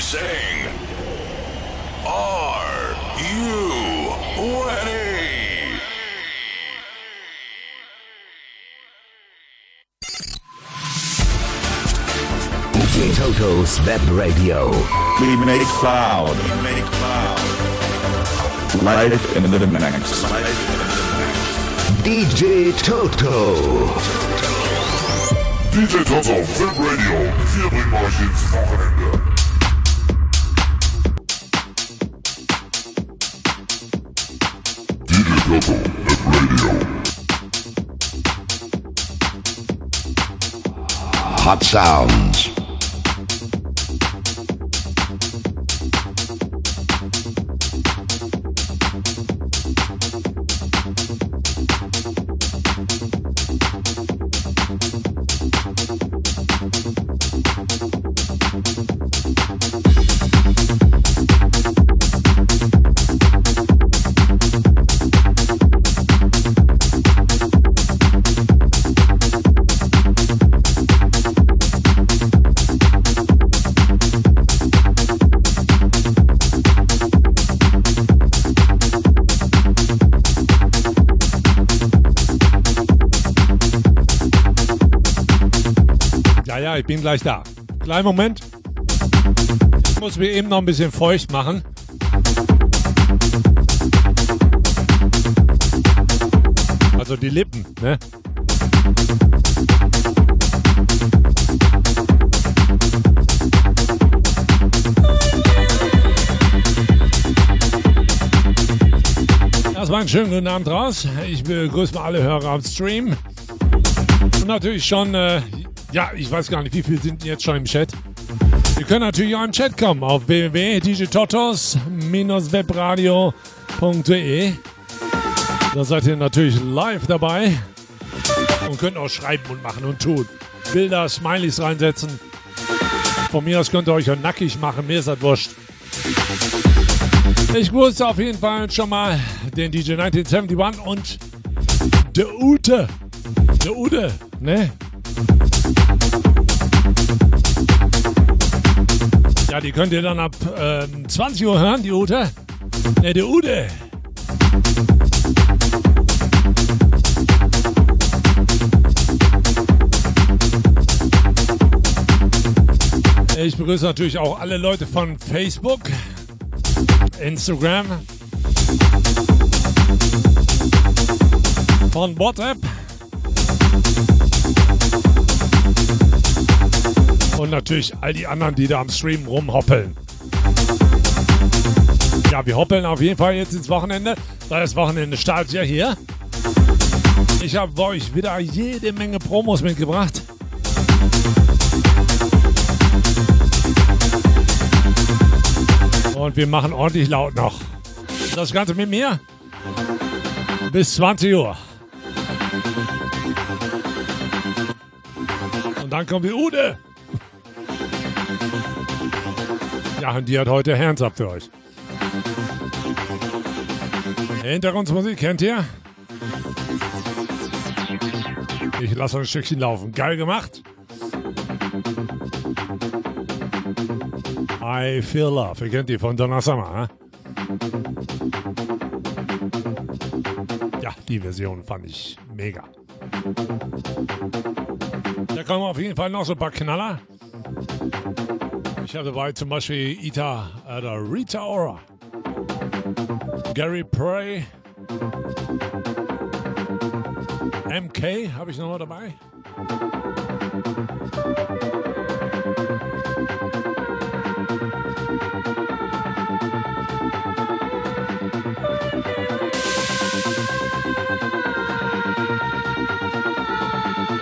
sing. Are you ready? DJ Toto's Web Radio. We make cloud. We make cloud. Live in the mix. DJ Toto. DJ Toto, Web Radio, wir bringen euch ins Wochenende. Hot Sounds. Gleich da. Kleinen Moment. Ich muss mir eben noch ein bisschen feucht machen. Also die Lippen, ne? Erstmal einen schönen guten Abend raus. Ich begrüße mal alle Hörer am Stream. Und natürlich schon, äh, ja, ich weiß gar nicht, wie viele sind jetzt schon im Chat. Ihr könnt natürlich auch im Chat kommen auf www.digitotos-webradio.de. Da seid ihr natürlich live dabei und könnt auch schreiben und machen und tun. Bilder, Smileys reinsetzen. Von mir aus könnt ihr euch auch nackig machen, mir ist das wurscht. Ich grüße auf jeden Fall schon mal den DJ 1971 und der Ute. Der Ute, ne? Ja, die könnt ihr dann ab ähm, 20 Uhr hören, die Ute. Ne, der Ute. Ich begrüße natürlich auch alle Leute von Facebook, Instagram, von WhatsApp und natürlich all die anderen, die da am Stream rumhoppeln. Ja, wir hoppeln auf jeden Fall jetzt ins Wochenende, weil das Wochenende startet ja hier. Ich habe euch wieder jede Menge Promos mitgebracht. Und wir machen ordentlich laut noch. Das Ganze mit mir bis 20 Uhr. Und dann kommt die Ude. Ja, und die hat heute Hands up für euch. Hintergrundmusik kennt ihr? Ich lasse ein Stückchen laufen. Geil gemacht. I Feel Love. Ihr kennt die von Donna Summer, hä? Ja, die Version fand ich mega. Da kommen auf jeden Fall noch so ein paar Knaller. Ich habe dabei zum Beispiel Ita oder Rita Ora, Gary Prey, MK habe ich noch mal dabei.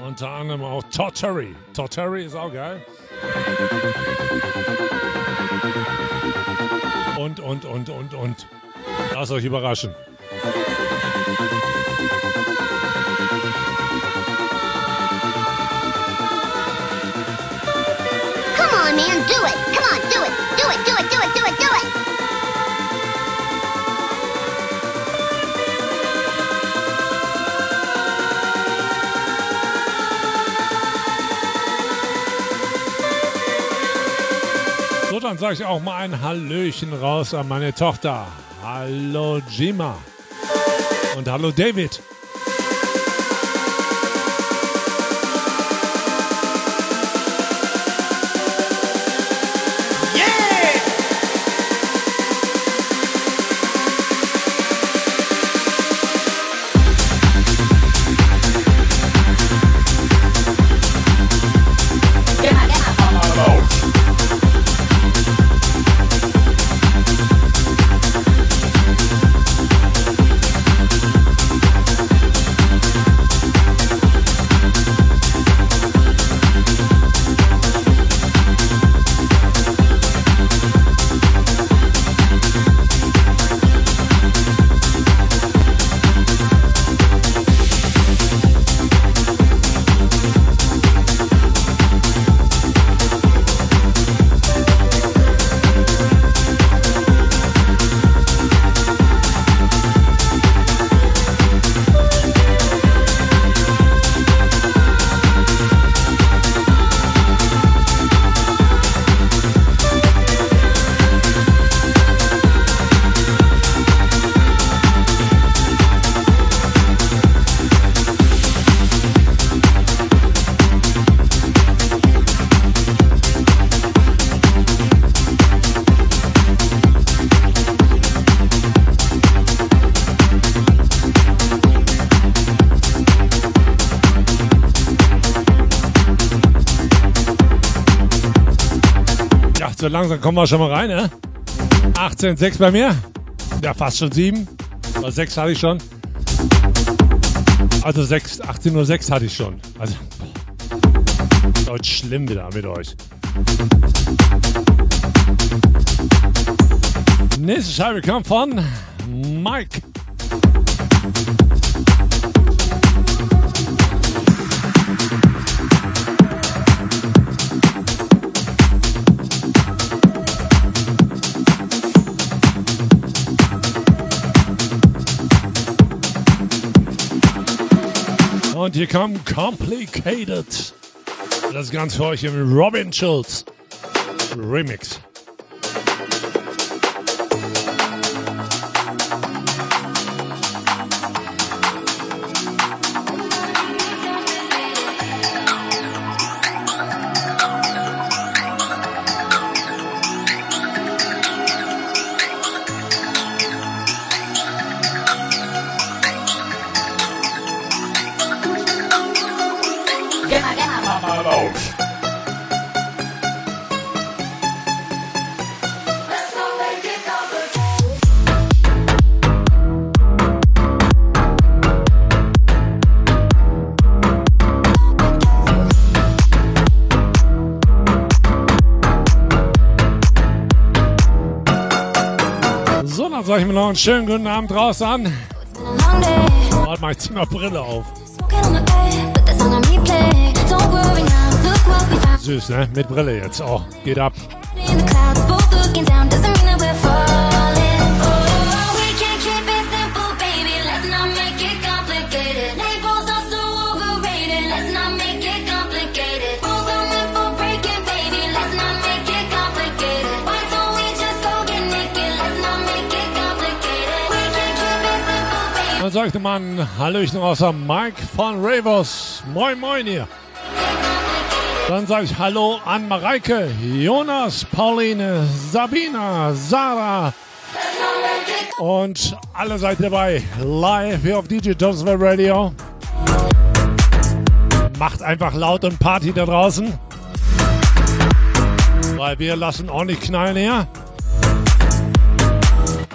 Unter anderem auch Torterry. Torterry ist auch geil. Und, und, und, und, und. Lasst euch überraschen. Come on, man, do it. Dann sage ich auch mal ein Hallöchen raus an meine Tochter. Hallo Jima. Und hallo David. Langsam kommen wir schon mal rein, ne? 18,6 bei mir. Ja, fast schon 7. Aber 6 hatte ich schon. Also 6, 18.06 Uhr hatte ich schon. Also, boah. heute schlimm wieder mit euch. Nächste Scheibe kommt von Mike. Und hier kommt Complicated. Das Ganze für euch im Robin Schulz Remix. Mir noch einen schönen guten Abend draußen an. Warte mal, ich zieh Brille auf. Süß, ne? Mit Brille jetzt. Oh, geht ab. Dann sag ich dir mal ein Hallöchen außer Mike von Ravos. Moin, moin hier. Dann sage ich Hallo an Mareike, Jonas, Pauline, Sabina, Sarah und alle seid dabei. Live hier auf DJ Joseph Radio. Macht einfach laut und Party da draußen. Weil wir lassen ordentlich knallen hier.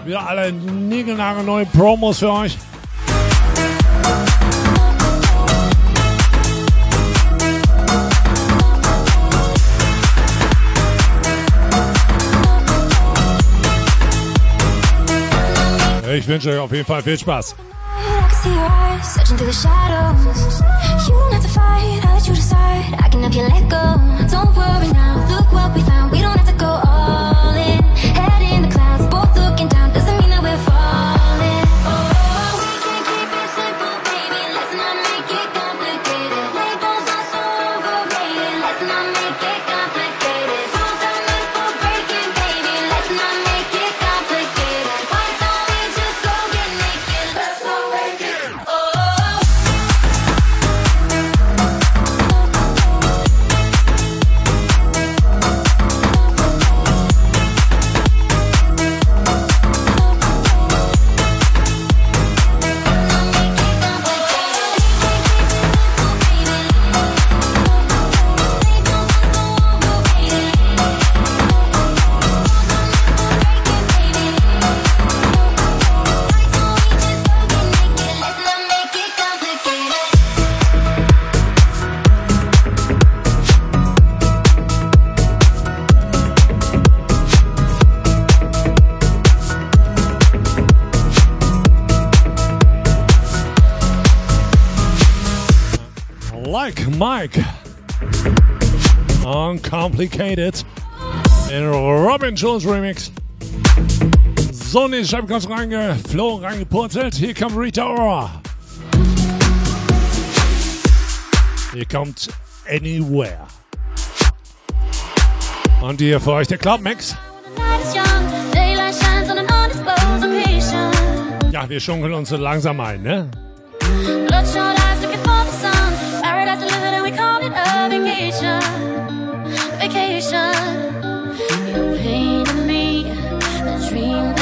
Wieder alle niegelnagelneue Promos für euch. Ich wünsche euch auf jeden Fall viel Spaß. Searching Complicated. In Robin Jones Remix. Sonne, ich habe ganz reingeflogen, reingepurzelt. Hier kommt Rita Ora. Hier kommt Anywhere. Und hier für euch der Club Mix. Ja, wir schunkeln uns so langsam ein, ne? Bloodshot eyes looking for the sun. Paradise delivered and we call it a vacation. You painted me a dream.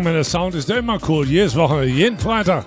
Vergangen mit der Sound ist immer cool. Jedes Wochenende, jeden Freitag.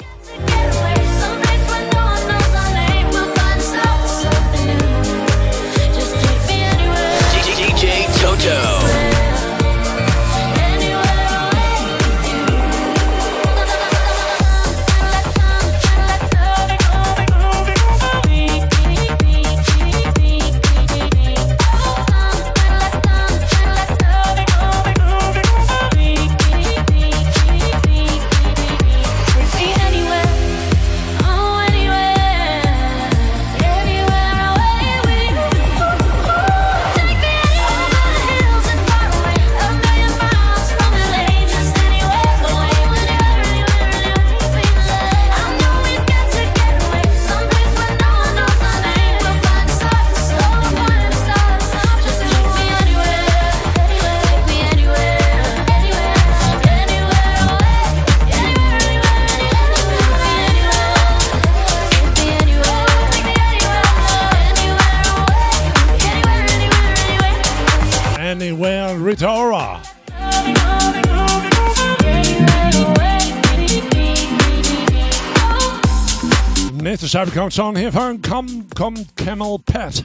Scheibe kommt schon hiervon. Kommt, kommt Camel Pat.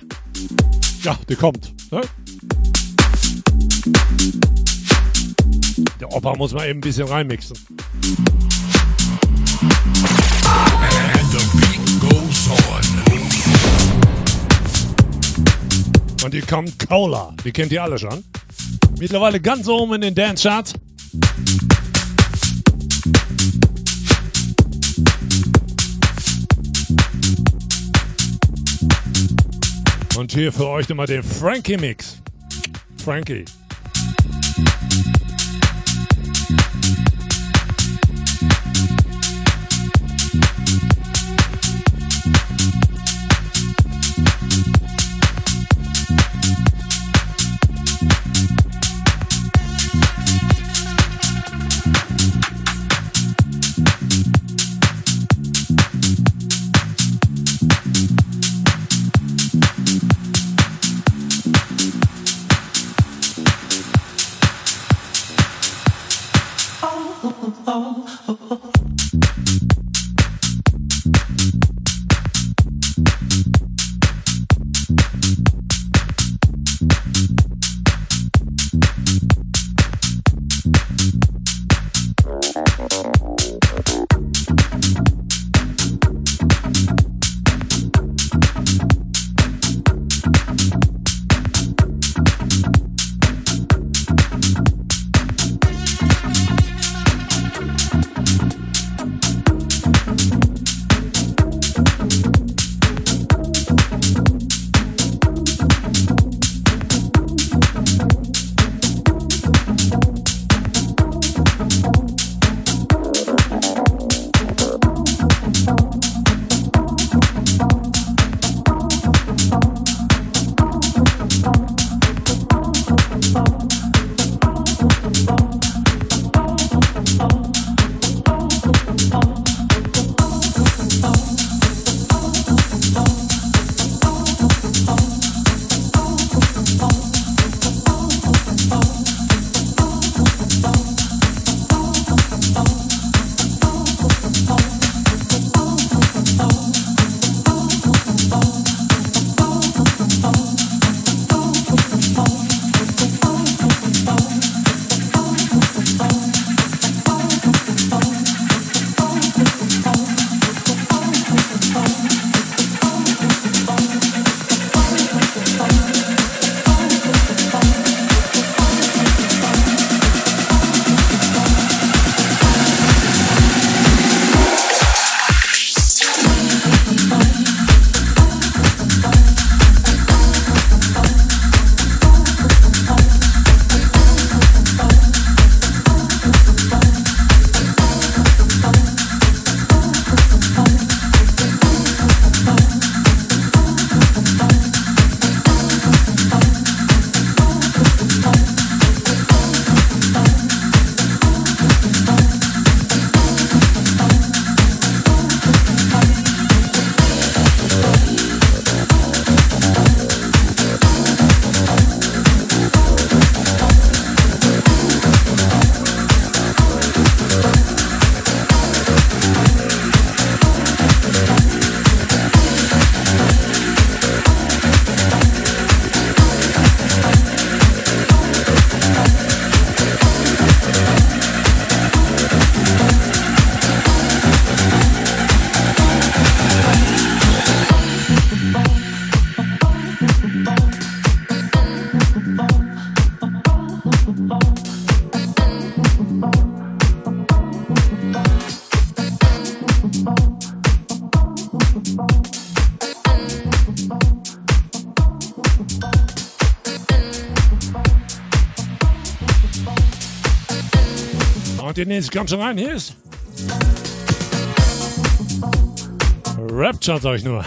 Ja, die kommt. Ne? Der Opa muss mal eben ein bisschen reinmixen. Und hier kommt Cola. Die kennt ihr alle schon. Mittlerweile ganz oben in den Dance-Charts. Und hier für euch nochmal den Frankie-Mix. Frankie. den jetzt ganz allein hier nur.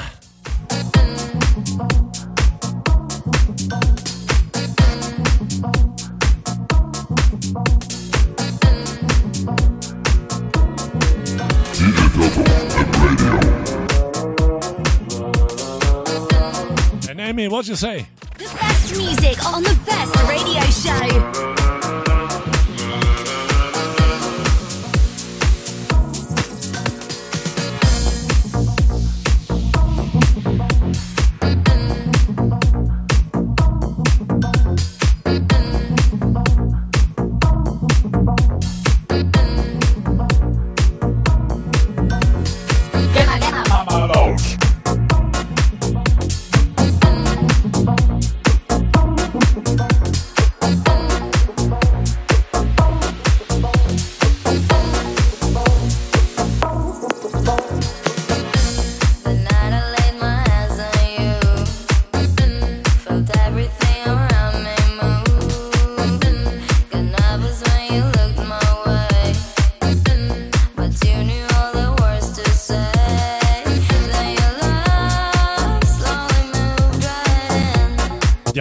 And Amy, what'd you say? The best music on the best radio show.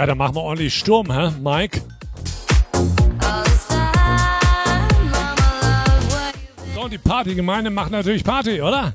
Ja, dann machen wir ordentlich Sturm, hä, Mike? So, und die Partygemeinde macht natürlich Party, oder?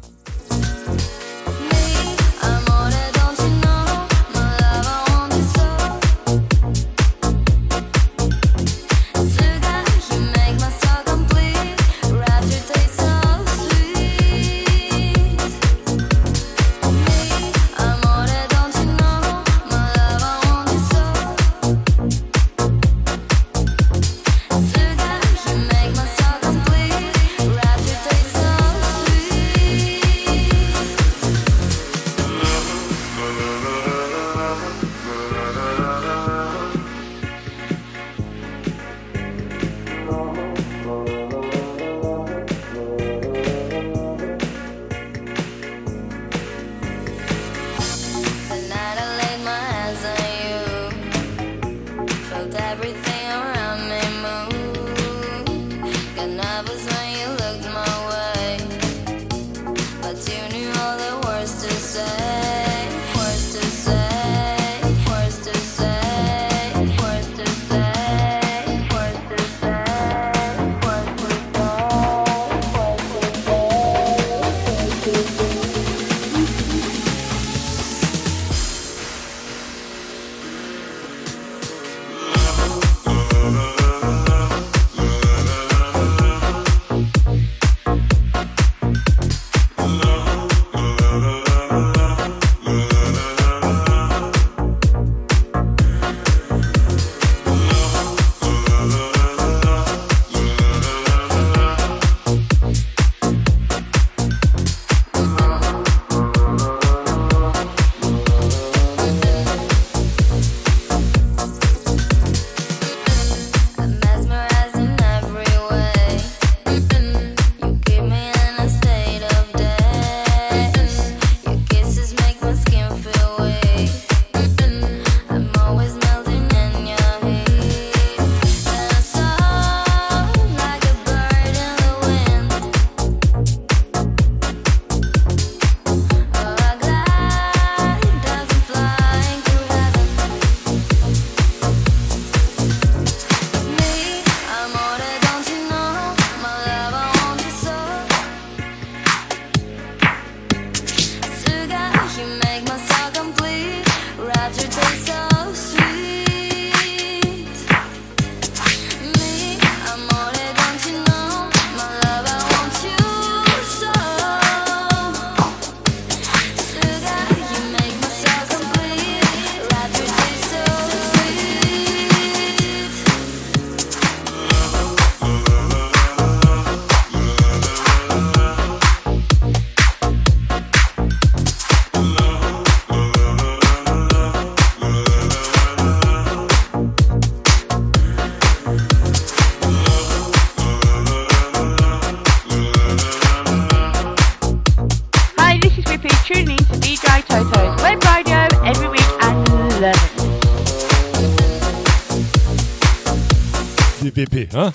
Ne?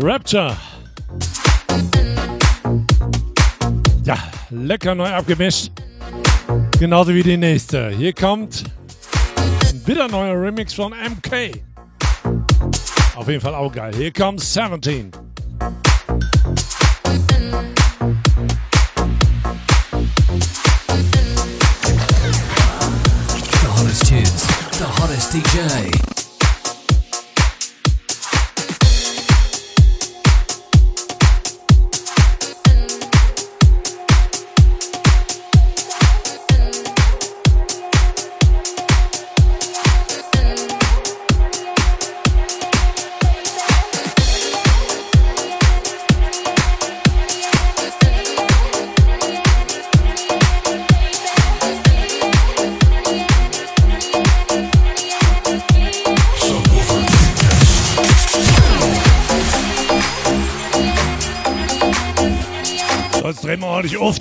Rapture. Ja, lecker neu abgemischt. Genauso wie die nächste. Hier kommt ein wieder neuer Remix von MK. Auf jeden Fall auch geil. Hier kommt 17. DJ.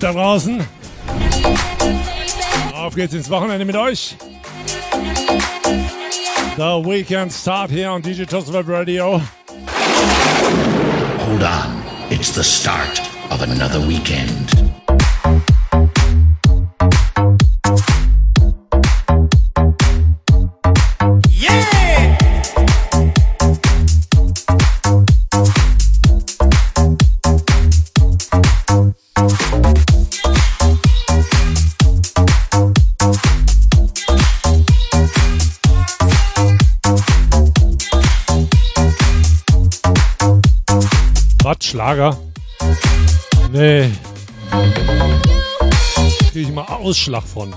Da draußen. Auf geht's ins Wochenende mit euch. The Weekend Start hier on Toast Web Radio. Hold on. It's the start of another weekend. Schlager? Nee. Krieg ich mal Ausschlag von.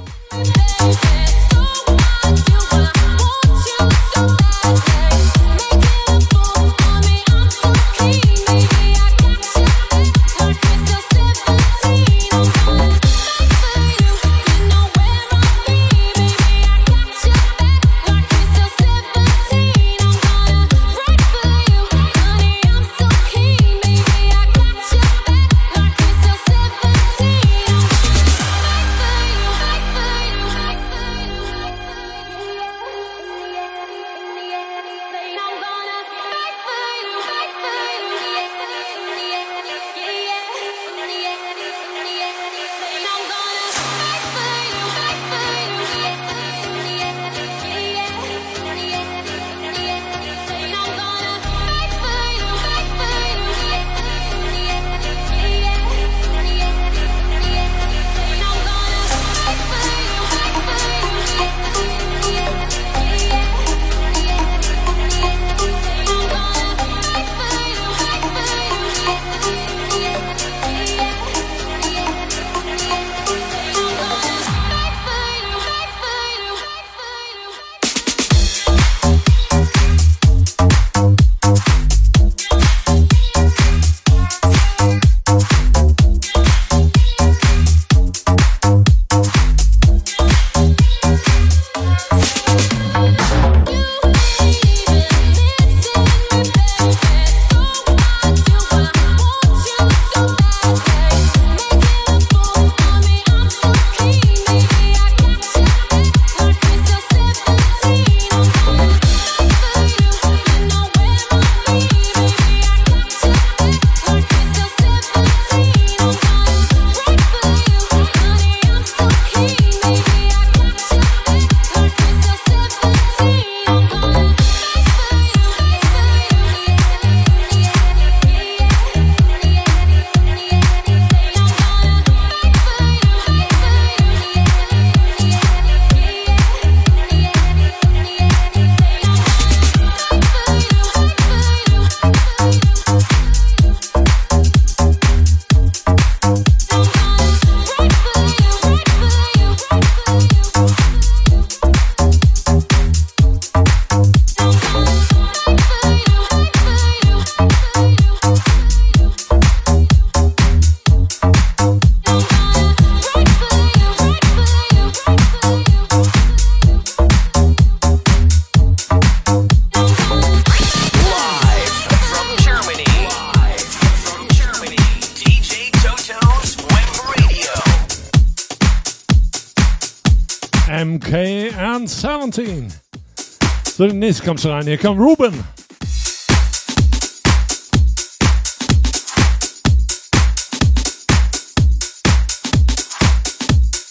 Ladies, kommt schon rein, hier kommt Ruben.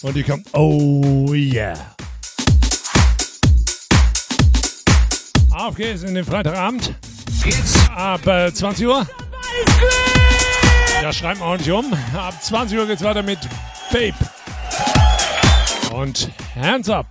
Und hier kommt, oh yeah. Auf geht's in den Freitagabend. Geht's ab äh, 20 Uhr. Ja, schreibt mal auch nicht um. Ab 20 Uhr geht's weiter mit Babe. Und Hands up.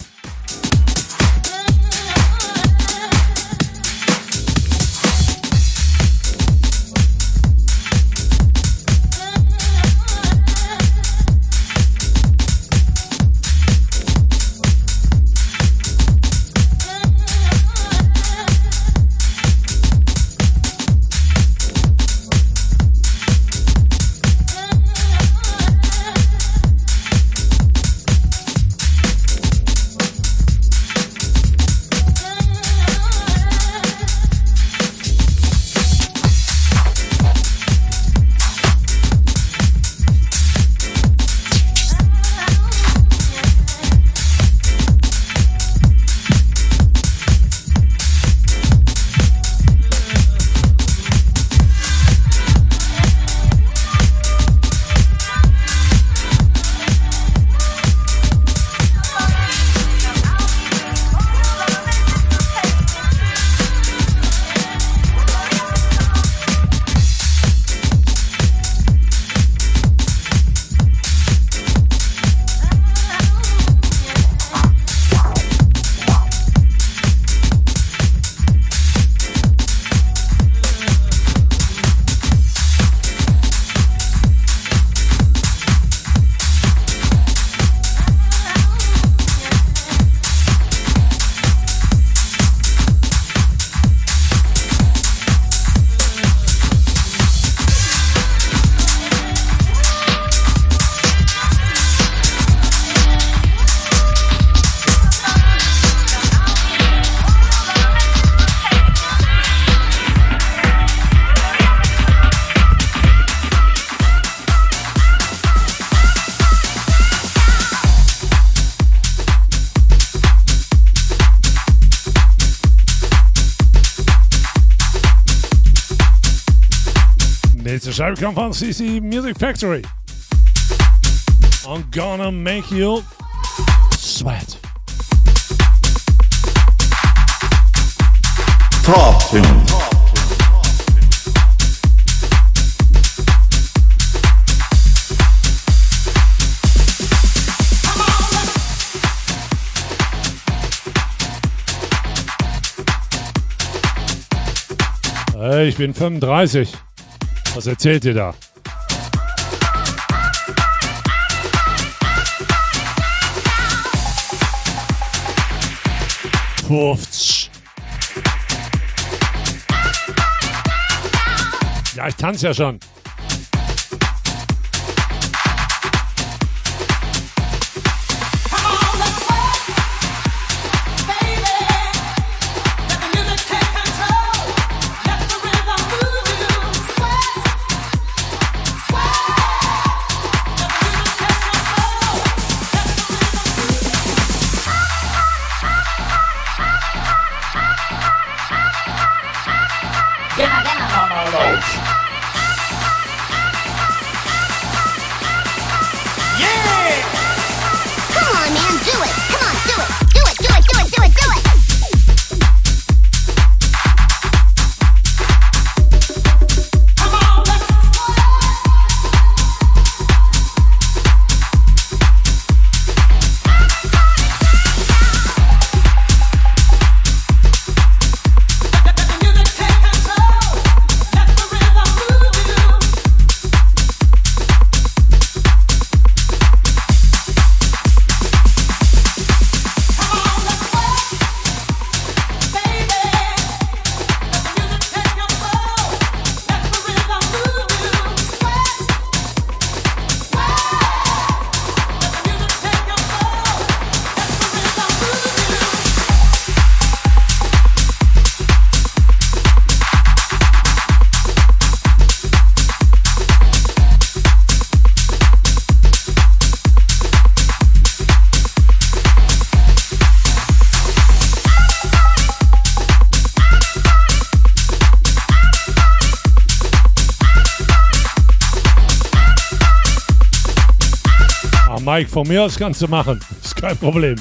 Scheibe kommt von CC Music Factory. I'm gonna make you sweat. Top Tunes. Ich bin 35. Was erzählt ihr da? Pufftsch. Ja, ich tanze ja schon. Mike, von mir aus kannst du machen. Ist kein Problem.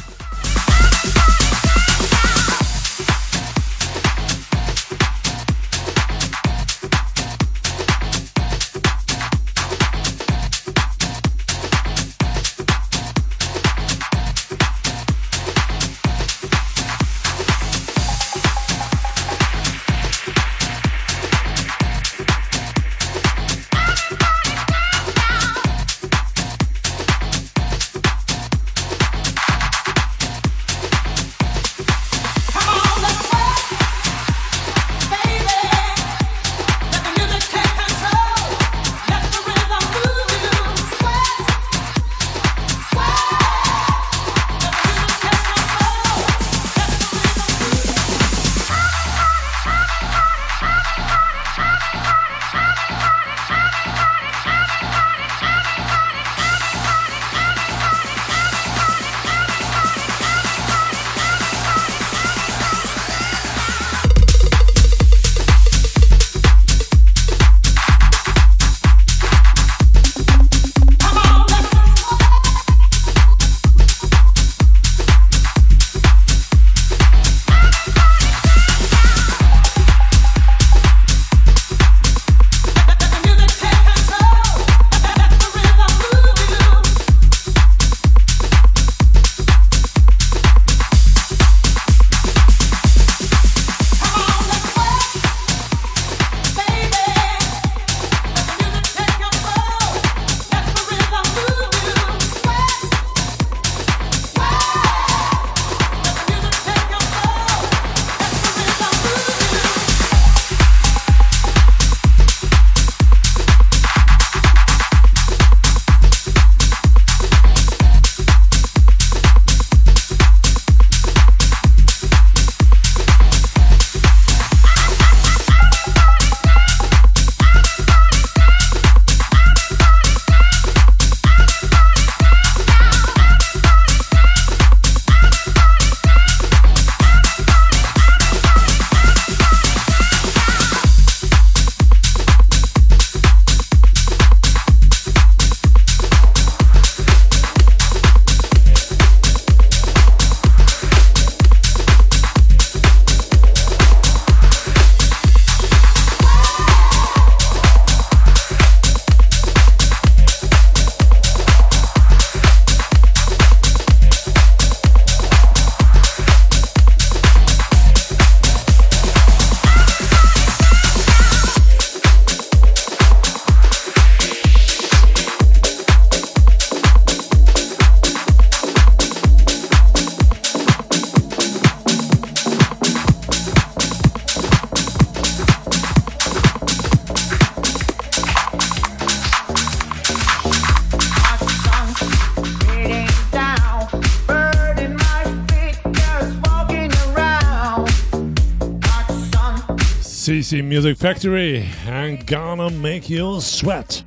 CC Music Factory and gonna make you sweat.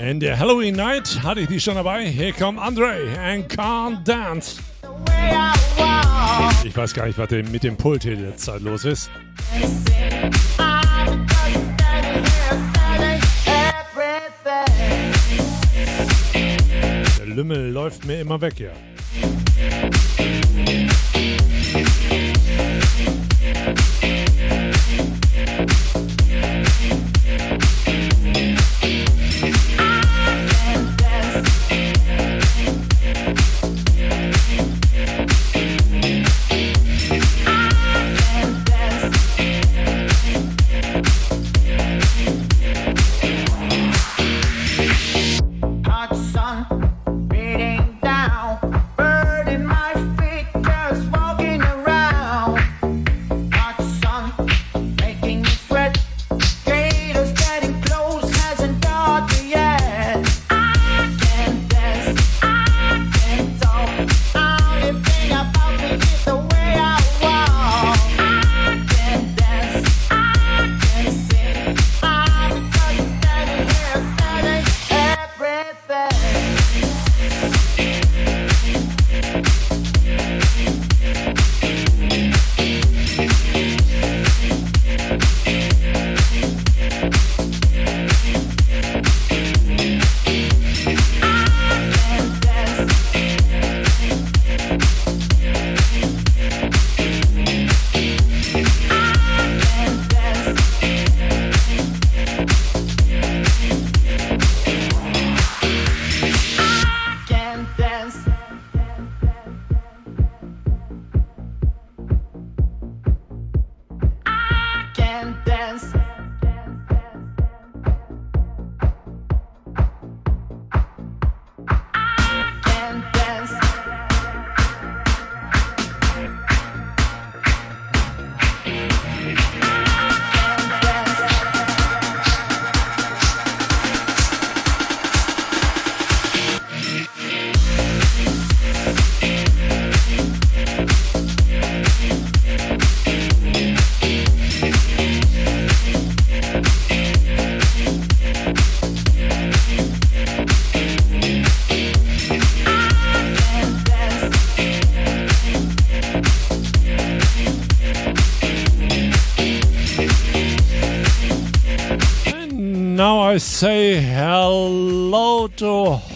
In der Halloween Night hatte ich die schon dabei. Hier kommt Andre and Can't Dance. Ich weiß gar nicht, was mit dem Pult hier derzeit los ist. Der Lümmel läuft mir immer weg, ja.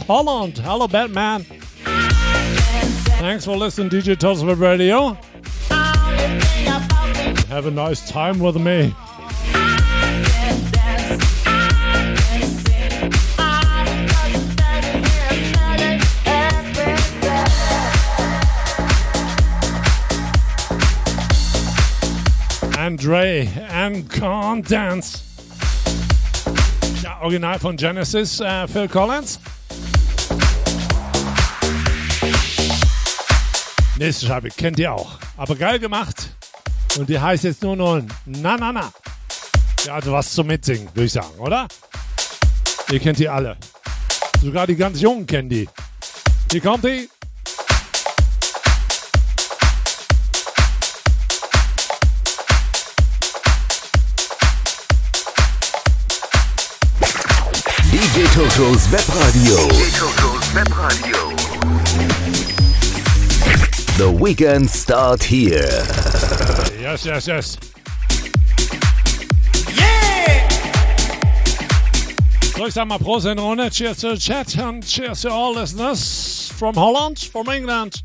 Holland. Hello, Batman. Thanks for listening, DJ Toast Web Radio. Have a nice time with me. Andre and Can't Dance. Ja, Original von Genesis, äh, Phil Collins. Nächste Scheibe kennt ihr auch. Aber geil gemacht. Und die heißt jetzt nur noch Na Na Na. Ja, also was zum Mitsingen, würde ich sagen, oder? Ihr kennt die alle. Sogar die ganz Jungen kennen die. Hier kommt die. DJ Totos Webradio. DJ Totos Webradio. The weekend start here. Yes, yes, yes. So, ich sag mal Prost in Runde. Cheers to the chat and cheers to all listeners from Holland, from England,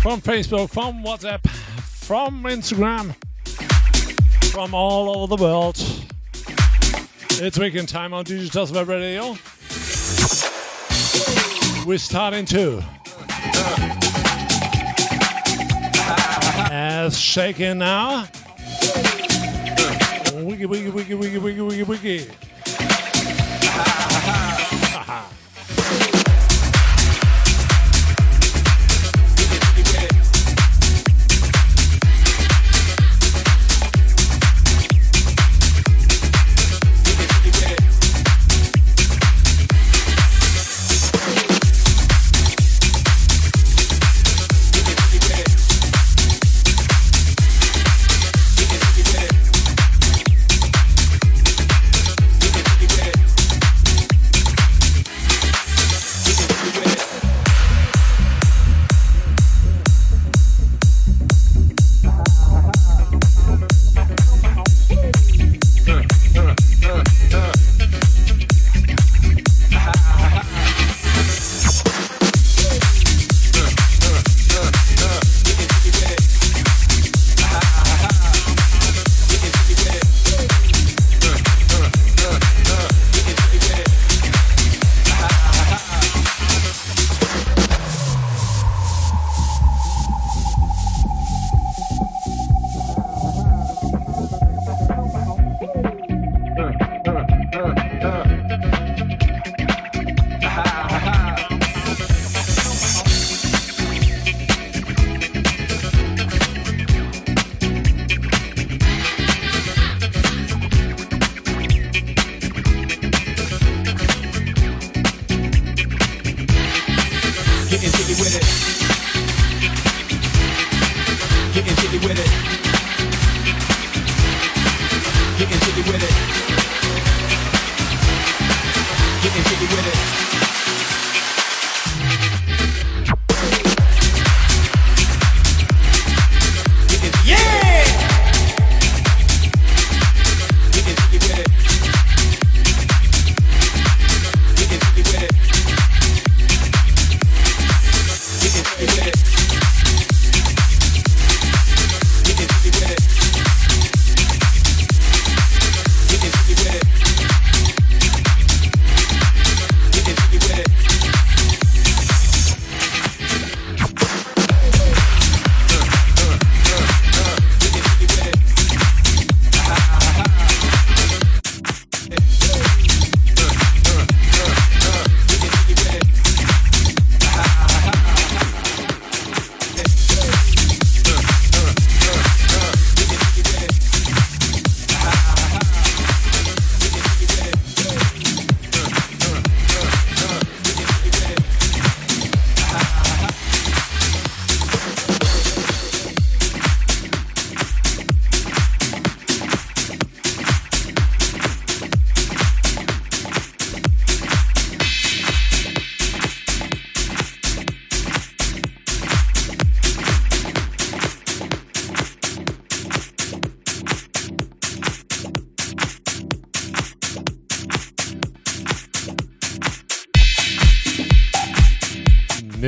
from Facebook, from WhatsApp, from Instagram, from all over the world. It's weekend time on Digital Web Radio. We're starting to. As shaking now. Wiggy, wiggy, wiggy, wiggy, wiggy, wiggy, wiggy.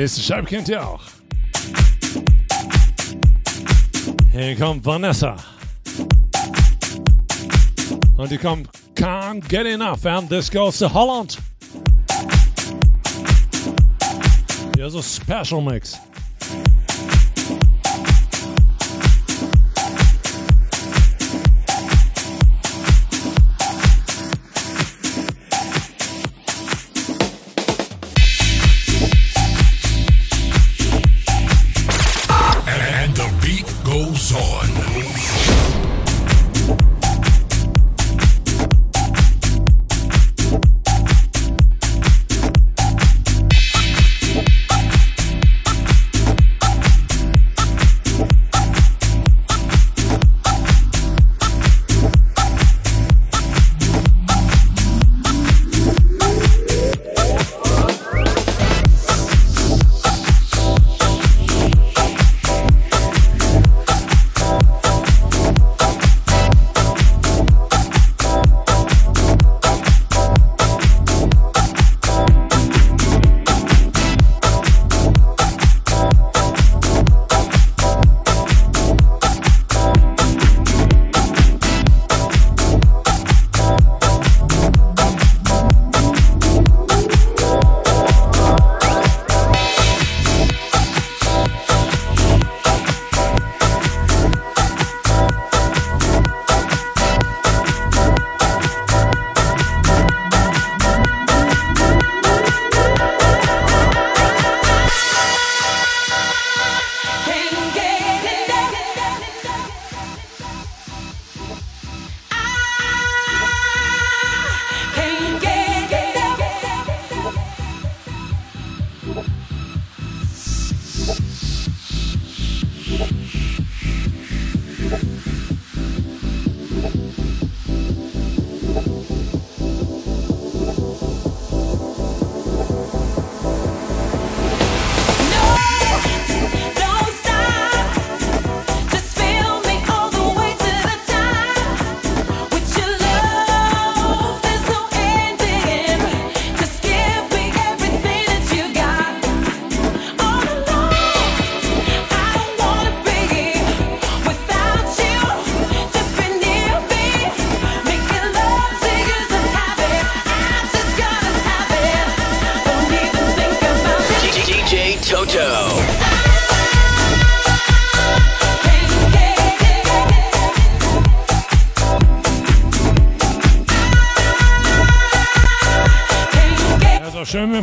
Scheibe kennt ihr auch. Hier kommt Vanessa. Und die kommt Can't Get Enough and this goes to Holland. Here's a Special Mix.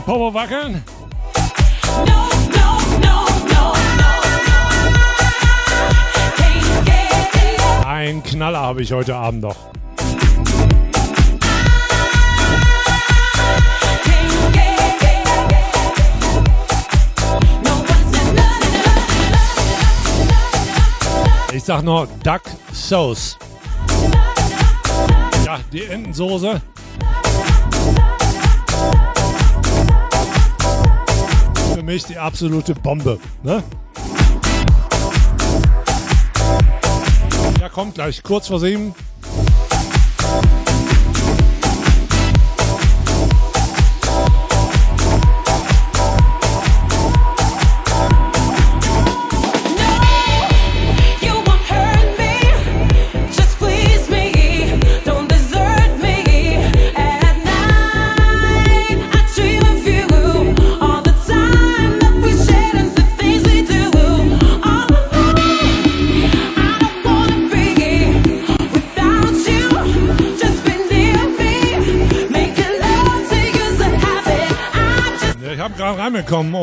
Popo wackeln. Ein Knaller habe ich heute Abend noch. Ich sag nur Duck Sauce. Ja, die Entensoße. Mich die absolute Bombe. Ne? Ja, kommt gleich, kurz vor sieben.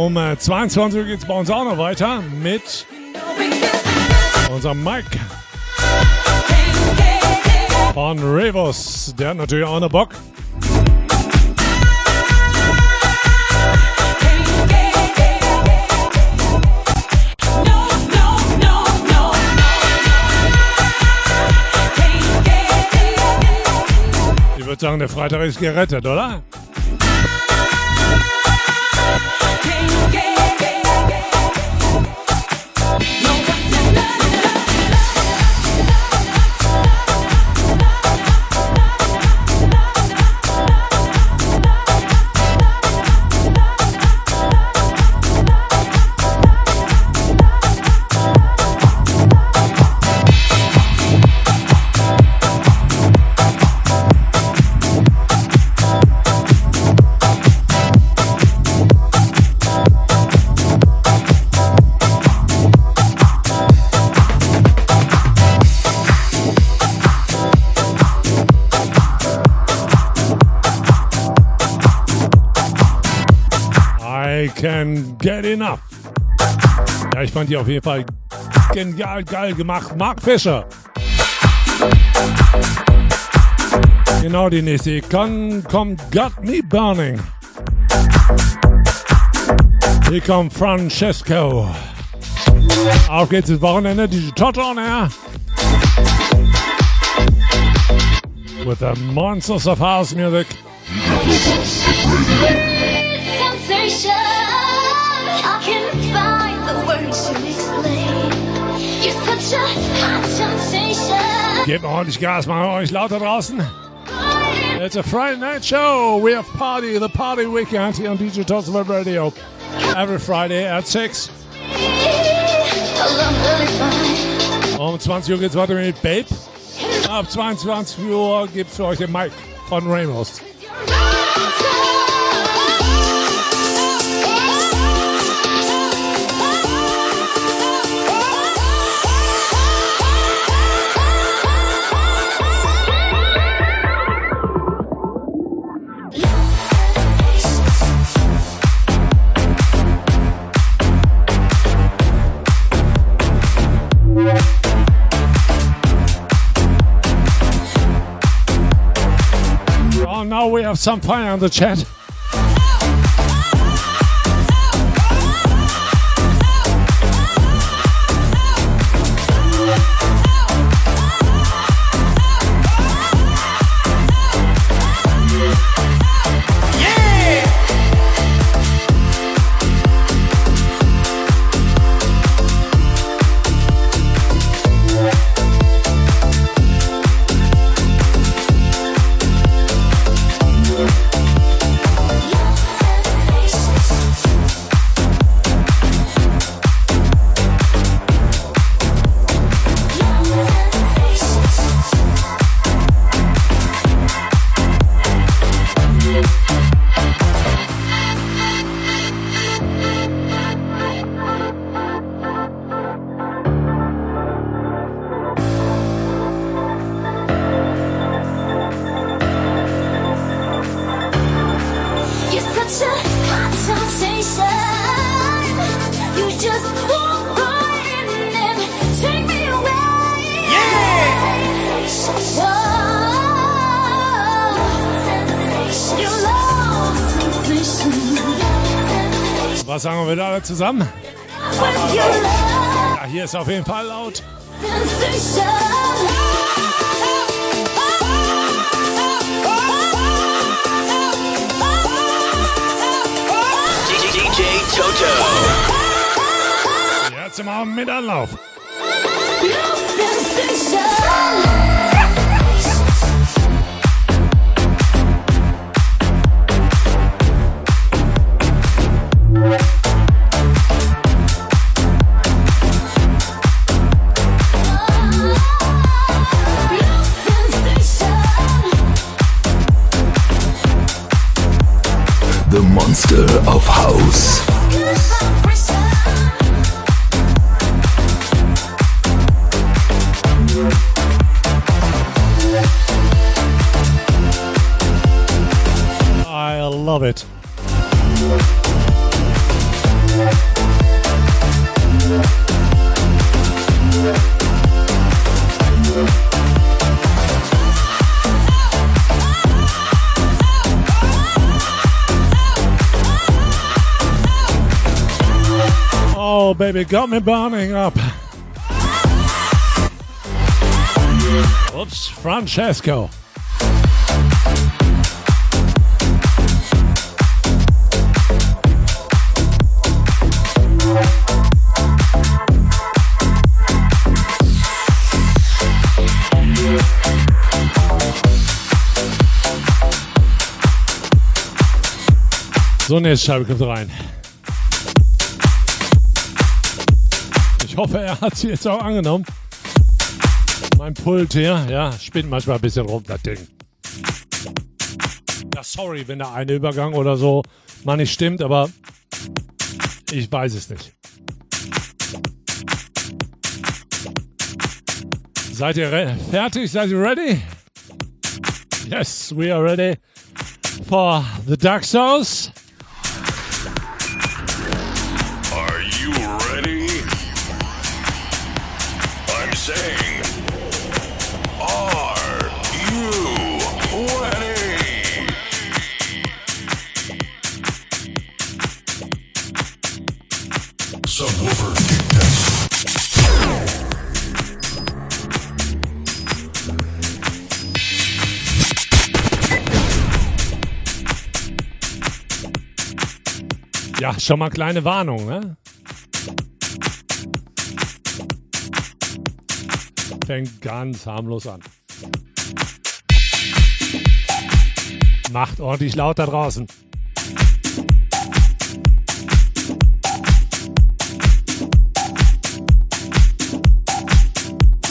Um äh, 22 Uhr geht es bei uns auch noch weiter mit unserem Mike von Revos. Der hat natürlich auch noch Bock. Ich würde sagen, der Freitag ist gerettet, oder? No Can Get Enough. Ja, ich fand die auf jeden Fall genial geil gemacht. Mark Fischer. Genau die nächste. Kann, kommt Got Me Burning. Hier kommt Francesco. Auf geht's ins Wochenende. Die Toto on Air. With the monsters of house music. Mal ordentlich Gas, machen euch lauter draußen. It's a Friday night show. We have party, the party weekend here on DJ Tots Radio. Every Friday at 6. Um 20 Uhr geht's weiter mit Babe. Ab 22 Uhr gibt's für euch den Mike von Ramos. Have some fire on the chat. Zusammen? Ja, hier ist auf jeden Fall laut. DJ Toto. Jetzt im Abend mit Anlauf. Baby, got me burning up. Oops, Francesco. So, nächste Scheibe kommt rein. Hoffe, er hat sie jetzt auch angenommen. Mein Pult hier, ja, spinnt manchmal ein bisschen rum, das Ding. Ja, sorry, wenn der eine Übergang oder so mal nicht stimmt, aber ich weiß es nicht. Seid ihr fertig? Seid ihr ready? Yes, we are ready for the Dark Souls. Ja, schon mal kleine Warnung, ne? Fängt ganz harmlos an. Macht ordentlich laut da draußen.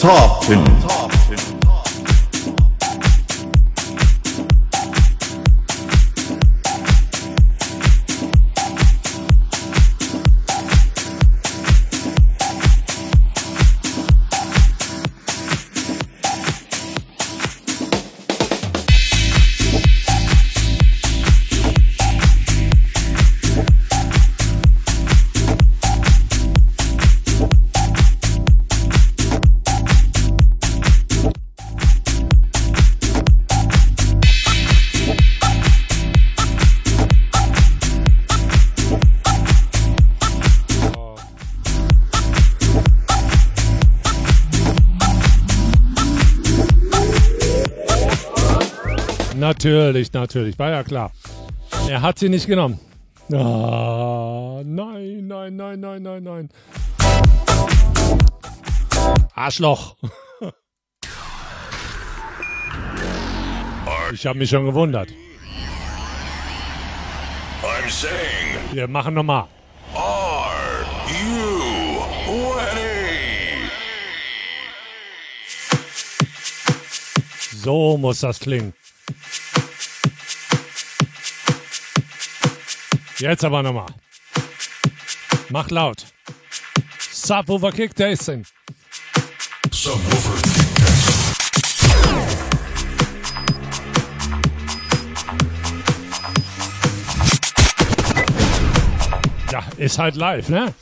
Top 10. Natürlich, natürlich, war ja klar. Er hat sie nicht genommen. Ah, nein, nein, nein, nein, nein, nein. Arschloch. Ich habe mich schon gewundert. I'm saying, Wir machen nochmal. are you ready? So muss das klingen. Jetzt aber nochmal. Mach laut. Subwoofer Kick Tasting. Subwoofer Ja, ist halt live, ne?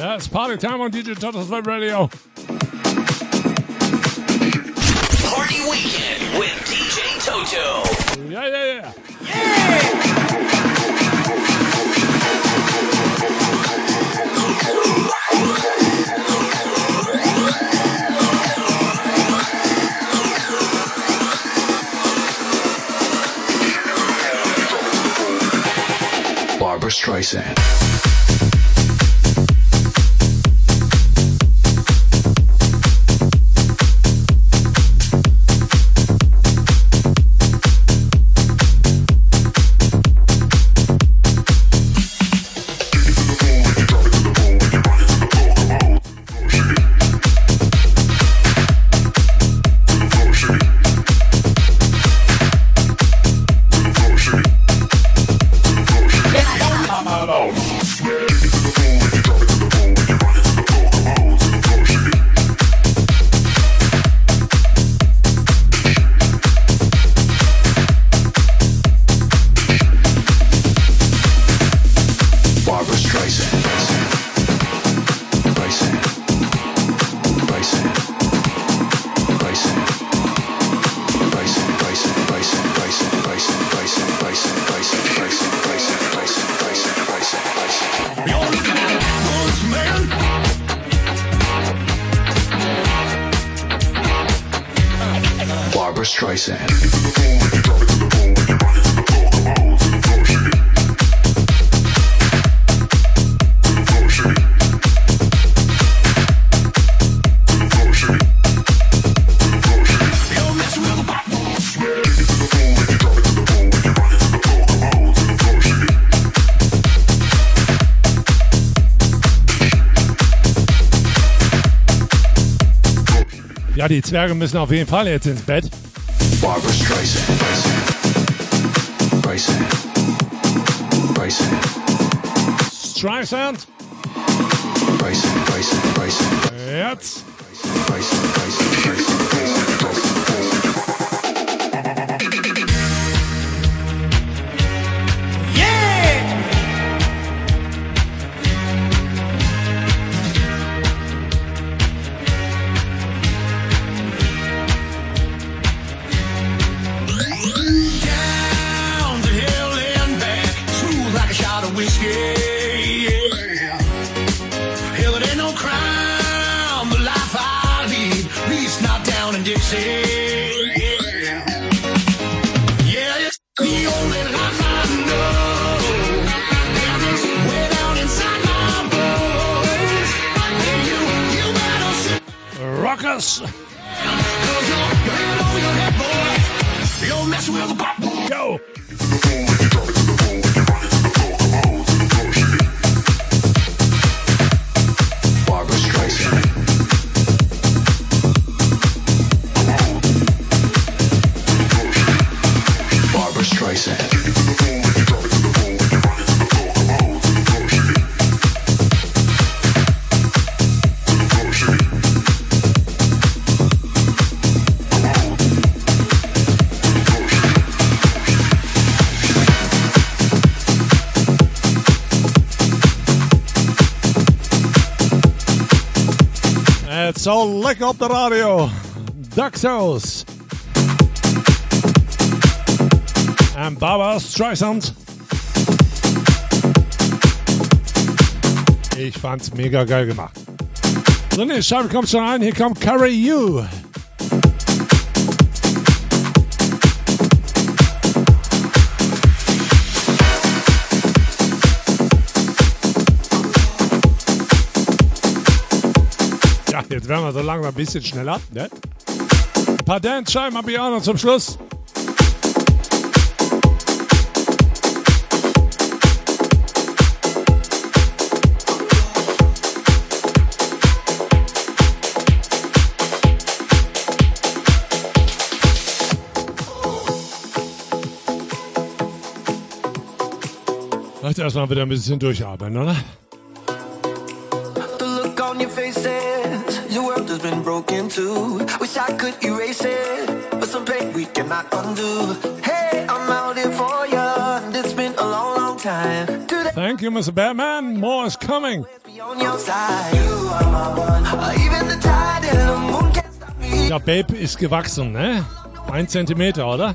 Ja, it's Party Time on DJ Toto's Web Radio. With DJ Toto. Yeah, yeah, yeah. Barbara Streisand. Ja, die Zwerge müssen auf jeden Fall jetzt ins Bett. Barbara Streisand. Streisand. Streisand. Streisand. Streisand. Jetzt. Streisand. Streisand. Streisand. Het zal lekker op de radio. Daxos. En Barbara Streisand. Ich fand's mega geil gemacht. So, ne, Scheibe kommt schon rein. Hier kommt Carry You. Jetzt werden wir so langsam ein bisschen schneller. Ne? Ein paar Dance-Scheiben habe ich auch noch zum Schluss. Vielleicht erstmal wieder ein bisschen durchatmen, oder? Been broken too. Wish I could erase it, but some pain we cannot undo. Hey, I'm out here for you, and it's been a long, long time. Today, Thank you, Mr. Batman. More is coming. Ja, Babe ist gewachsen, ne? Ein Zentimeter, oder?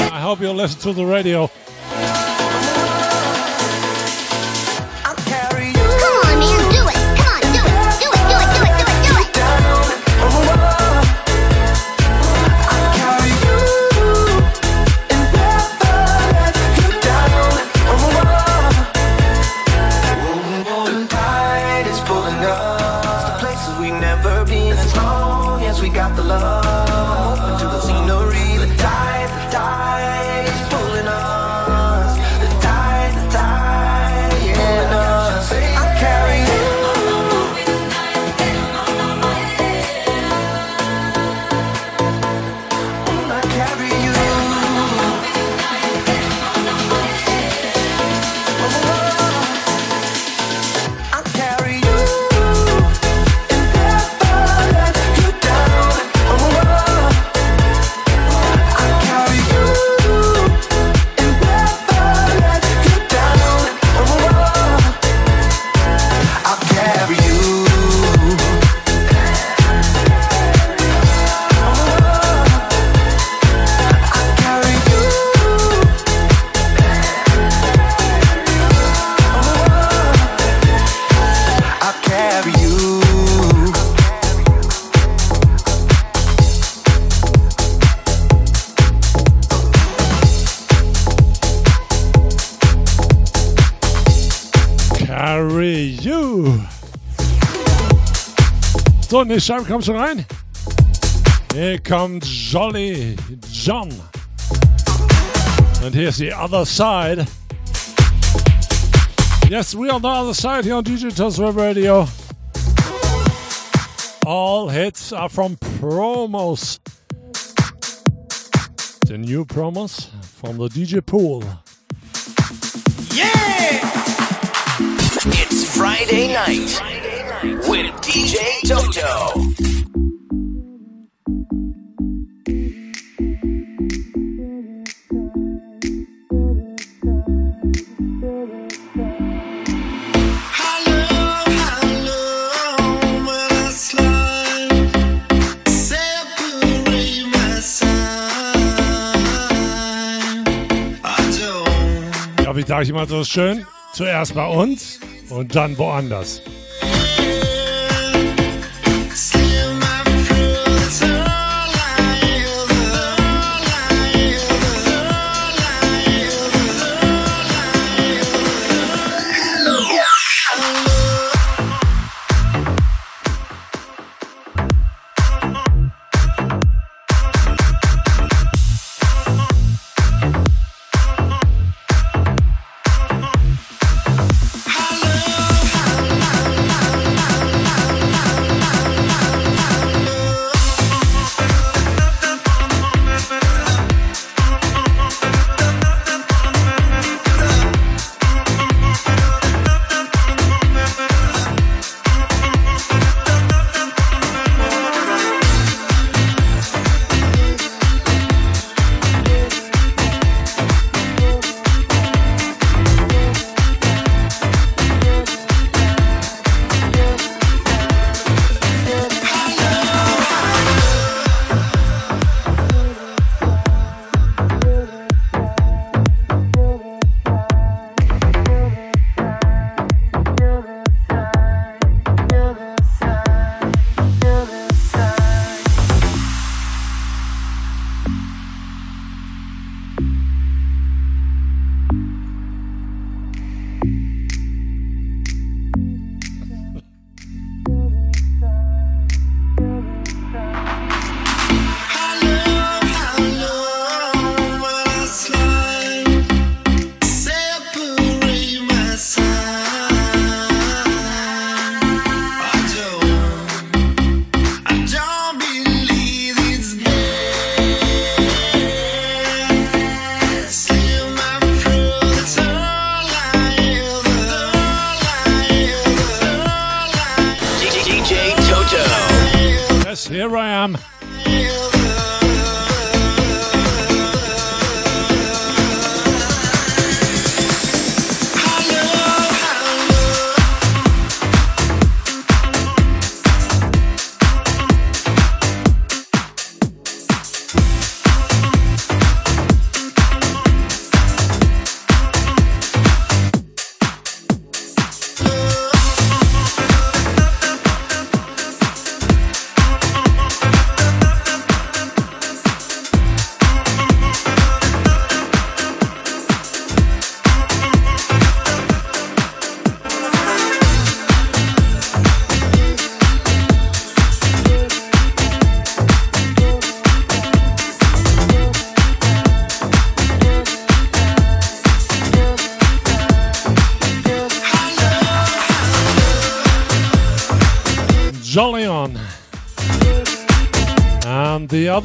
I hope you'll listen to the radio. So, nächste Scheibe kommt schon rein. Hier kommt Jolly John. And here's the Other Side. Yes, we on the other side here on Digital Web Radio. All hits are from promos. The new promos from the DJ pool. Yeah! It's Friday night with DJ Toto. Sage ich immer so schön? Zuerst bei uns und dann woanders.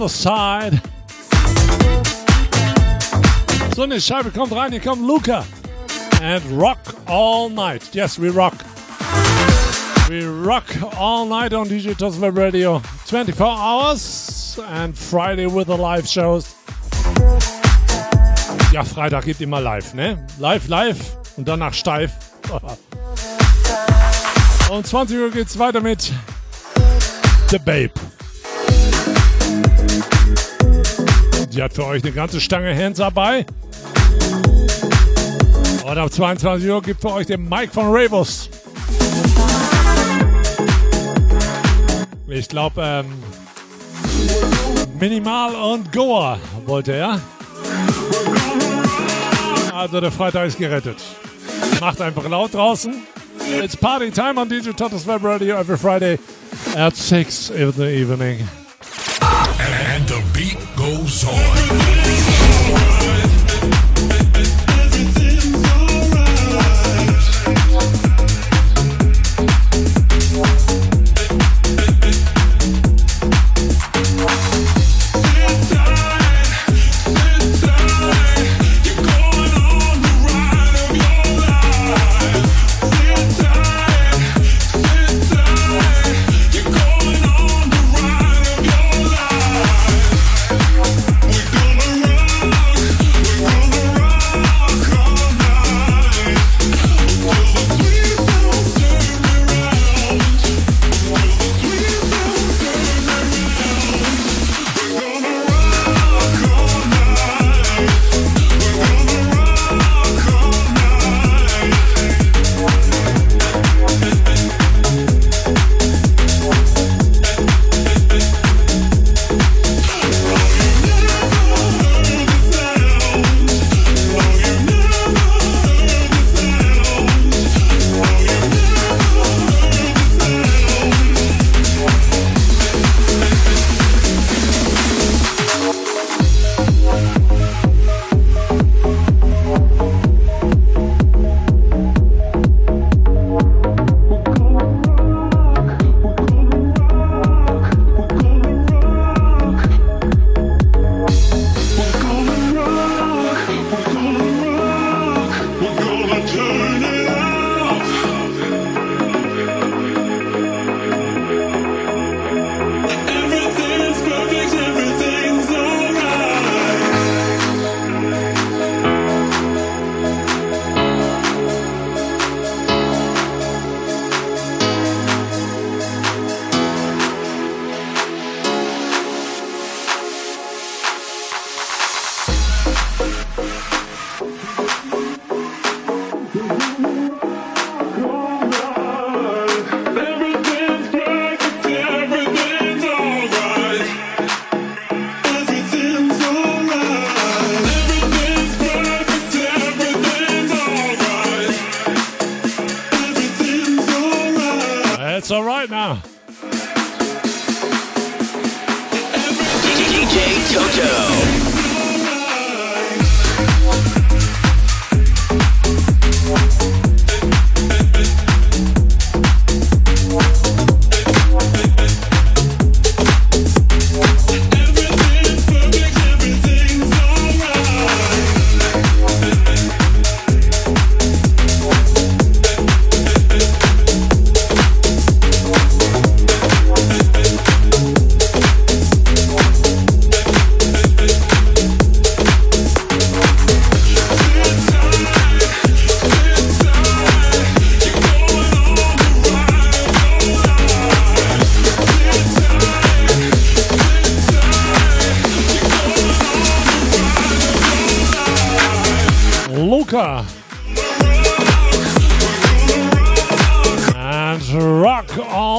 Other side. So eine Scheibe kommt rein, hier kommt Luca. And rock all night. Yes, we rock. We rock all night on DJ Tosweb Radio. 24 hours and Friday with the live shows. Ja, Freitag geht immer live, ne? Live, live und danach steif. Um 20 Uhr geht's weiter mit The Babe. Die hat für euch eine ganze Stange Hands dabei. Und ab 22 Uhr gibt für euch den Mike von Ravos. Ich glaube, ähm, Minimal und Goa wollte er. Also der Freitag ist gerettet. Macht einfach laut draußen. It's party time on DJ Toto's Web Radio every Friday at 6 in the evening. And the beat goes on.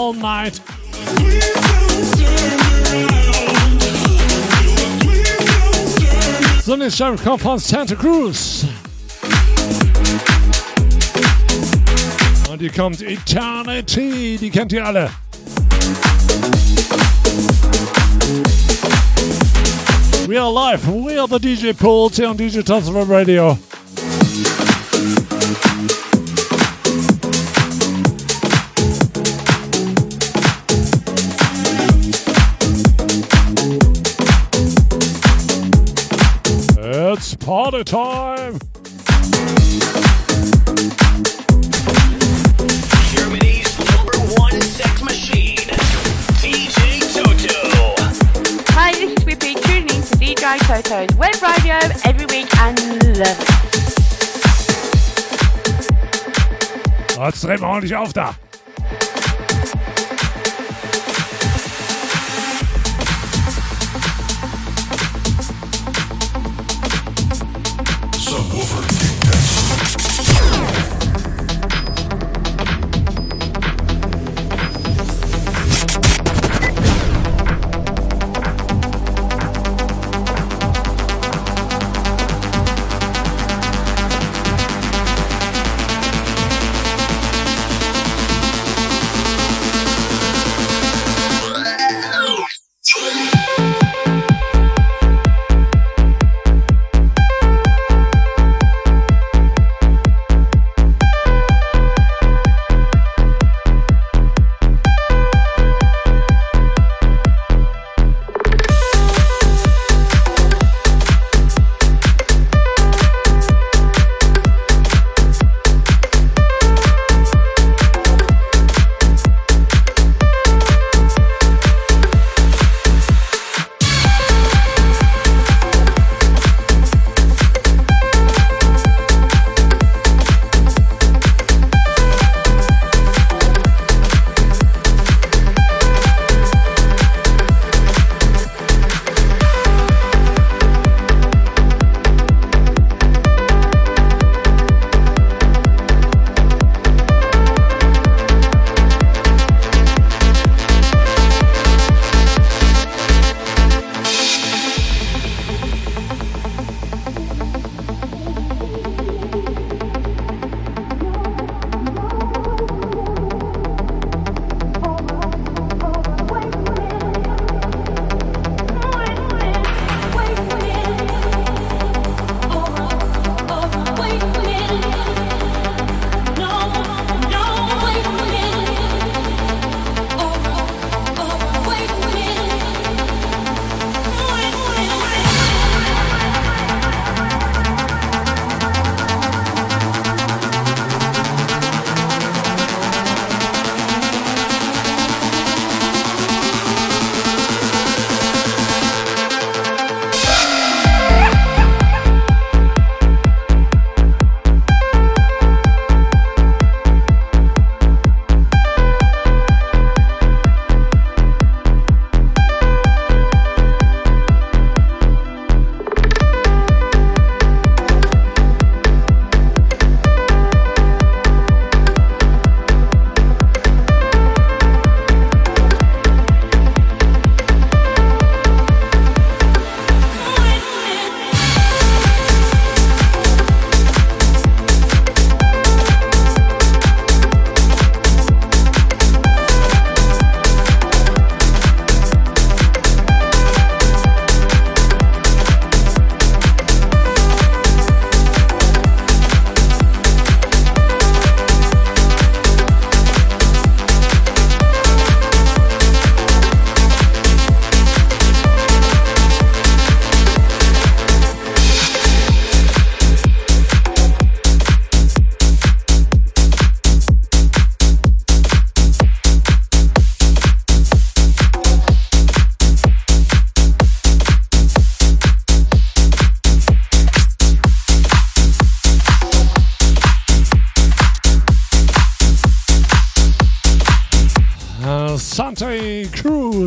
All night. Sonnenschein kommt von Santa Cruz. Und die kommt Eternity, die kennt ihr alle. We are live. We are the DJ Pools here on DJ Transfer Radio. Party time. Germany's number one sex machine, DJ Toto. Hi, this is Whippy tuning in to DJ Toto's web radio every week and love it. Jetzt drehen wir ordentlich auf da.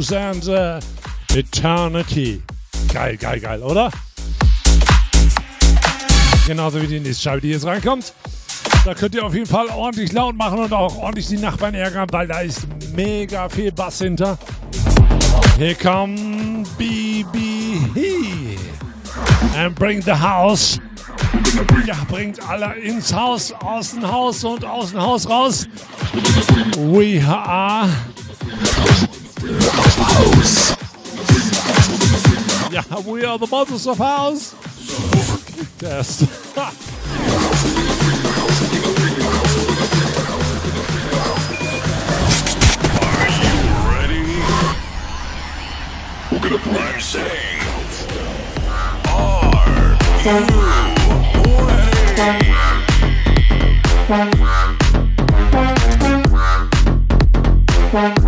Cruz and uh, Eternity. Geil, geil, geil, oder? Genauso wie die nächste Scheibe, die jetzt reinkommt. Da könnt ihr auf jeden Fall ordentlich laut machen und auch ordentlich die Nachbarn ärgern, weil da ist mega viel Bass hinter. Here come BB and bring the house. Ja, bringt alle ins Haus, aus dem Haus und aus dem Haus raus. We are House. Ja, we are the mothers of house. Test. We're gonna play sing. Are Heiß,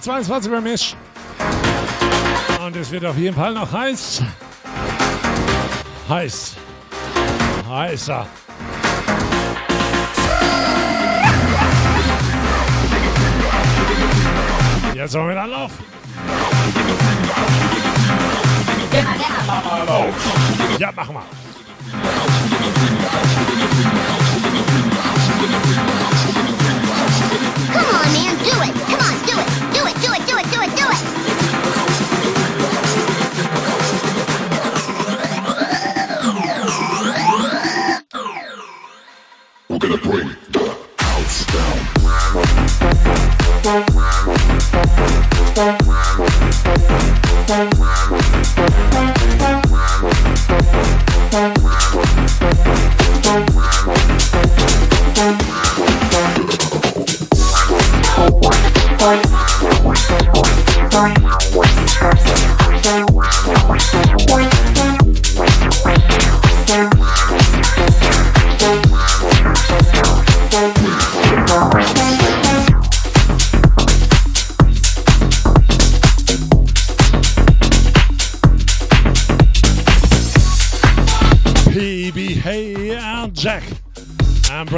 1922 beim Misch. Und es wird auf jeden Fall noch heiß. Heiß. Heißer. Jetzt wollen wir dann Lauf. Ja, machen wir.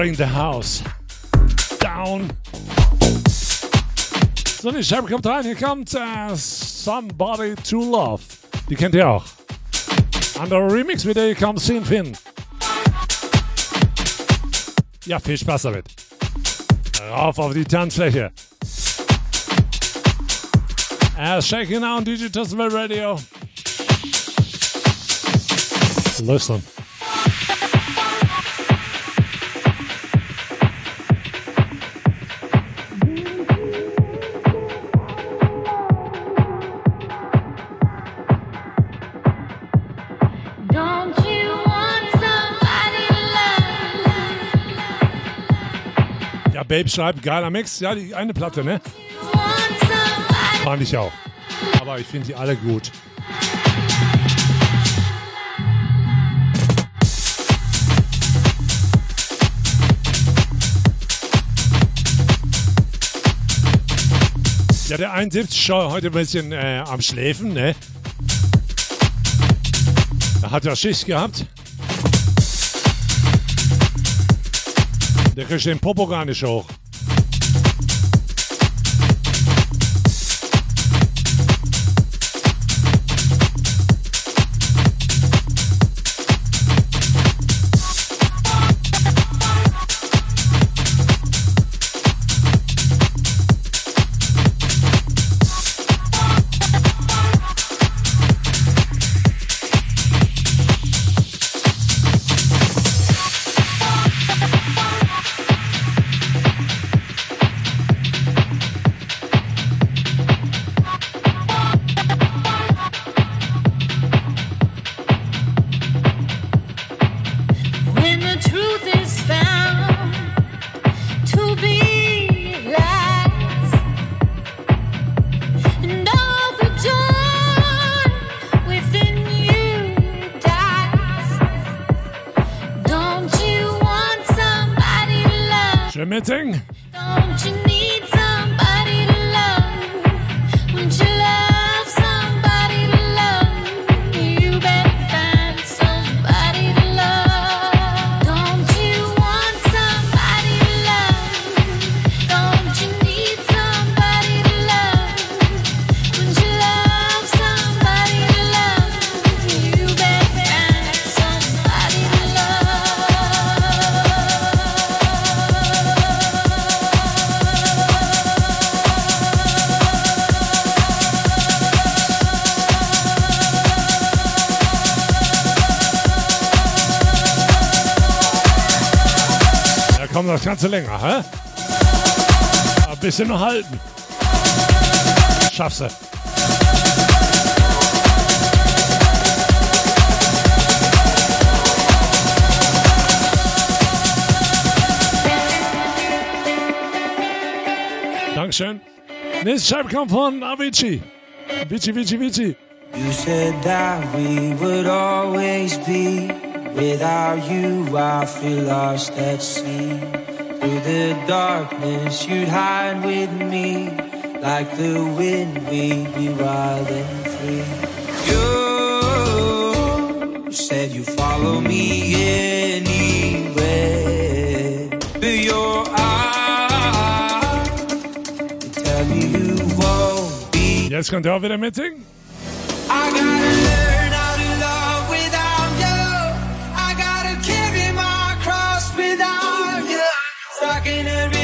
Bring the house down. So, die Scheibe kommt rein. Hier kommt äh, Somebody to Love. Die kennt ihr auch. Anderer Remix mit der hier kommt Sin Finn. Ja, viel Spaß damit. Rauf auf die Tanzfläche. Er ist shaking on Digital Radio. Listen. Babe schreibt, geiler Mix. Ja, die eine Platte, ne? Fand ich auch. Aber ich finde die alle gut. Ja, der 71 schon heute ein bisschen äh, am Schläfen, ne? Er hat ja Schicht gehabt. Der kriegt den Popo gar. Komm, das du länger, hä? Ein bisschen noch halten. Schaffst du. Dankeschön. Nächste Scheibe kommt von Avicii. Vici, Vici, Vici. You said that we would always be. Without you, I feel lost at sea. Through the darkness, you'd hide with me. Like the wind, we'd be wild and free. You said you follow me anywhere. But your eyes tell me you won't be. Jetzt ihr auch wieder mitsingen. I gotta Stuck in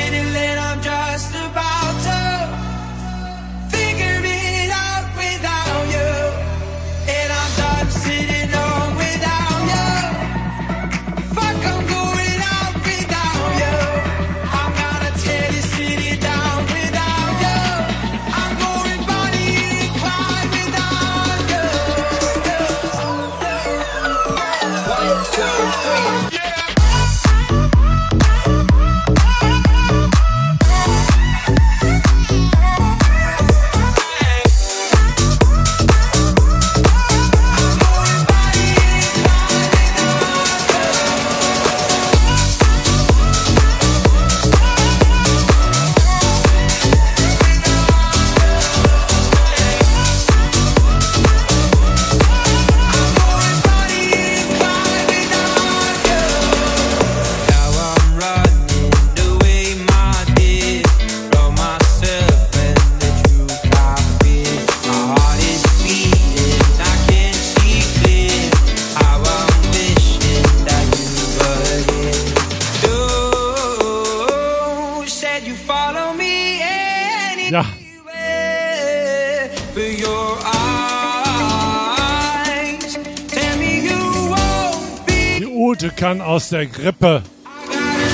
aus der Grippe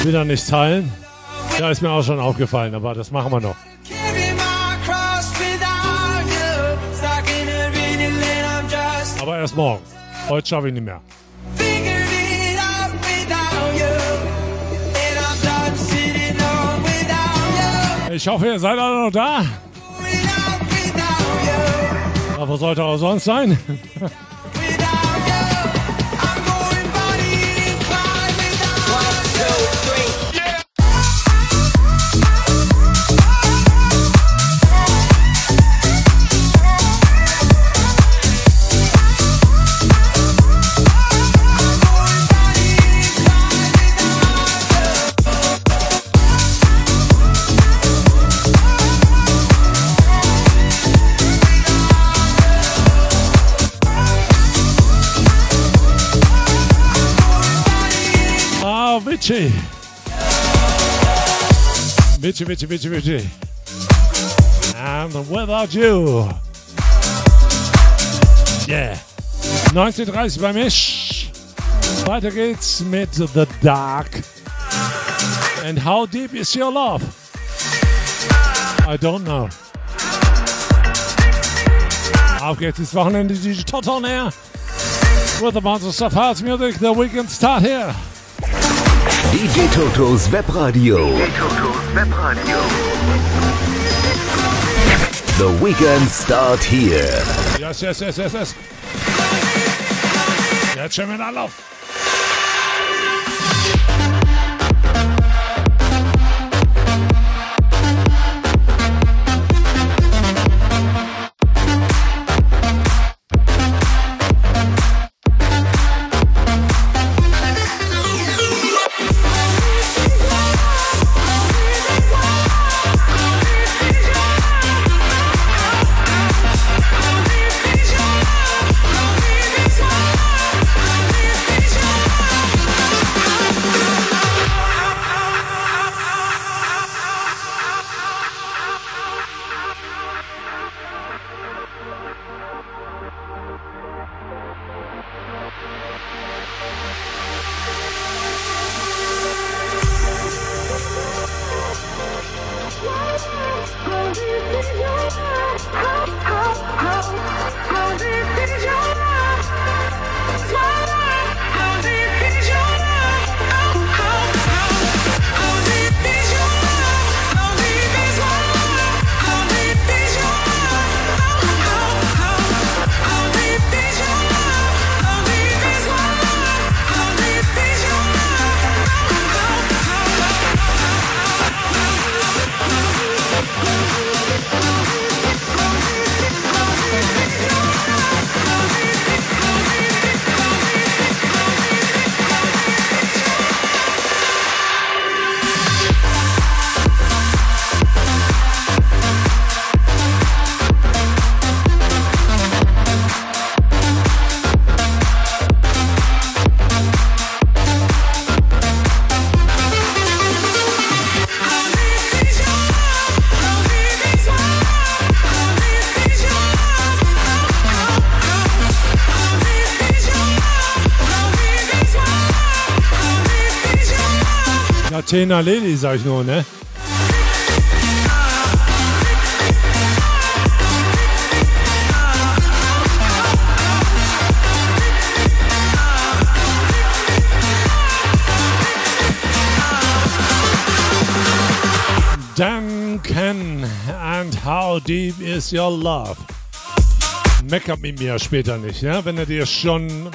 wieder nichts heilen. Ja, ist mir auch schon aufgefallen, aber das machen wir noch. Aber erst morgen. Heute schaffe ich nicht mehr. Ich hoffe, ihr seid alle noch da. Aber sollte auch sonst sein? Vici. Vici, Vici, Vici, Vici. And without you. Yeah. 1930 bei Misch. Weiter geht's mit The Dark. And how deep is your love? I don't know. Auf geht's ins Wochenende, DJ Tot on air. With a bunch of stuff house music, the weekend start here. DJ Totos Webradio. DJ Totos Webradio. The weekend start here. Yes, yes, yes, yes, yes. Jetzt schon mit Anlauf. Tena Leli, sag ich nur, ne? Duncan and how deep is your love? Meckert mit mir später nicht, ja? Wenn er dir schon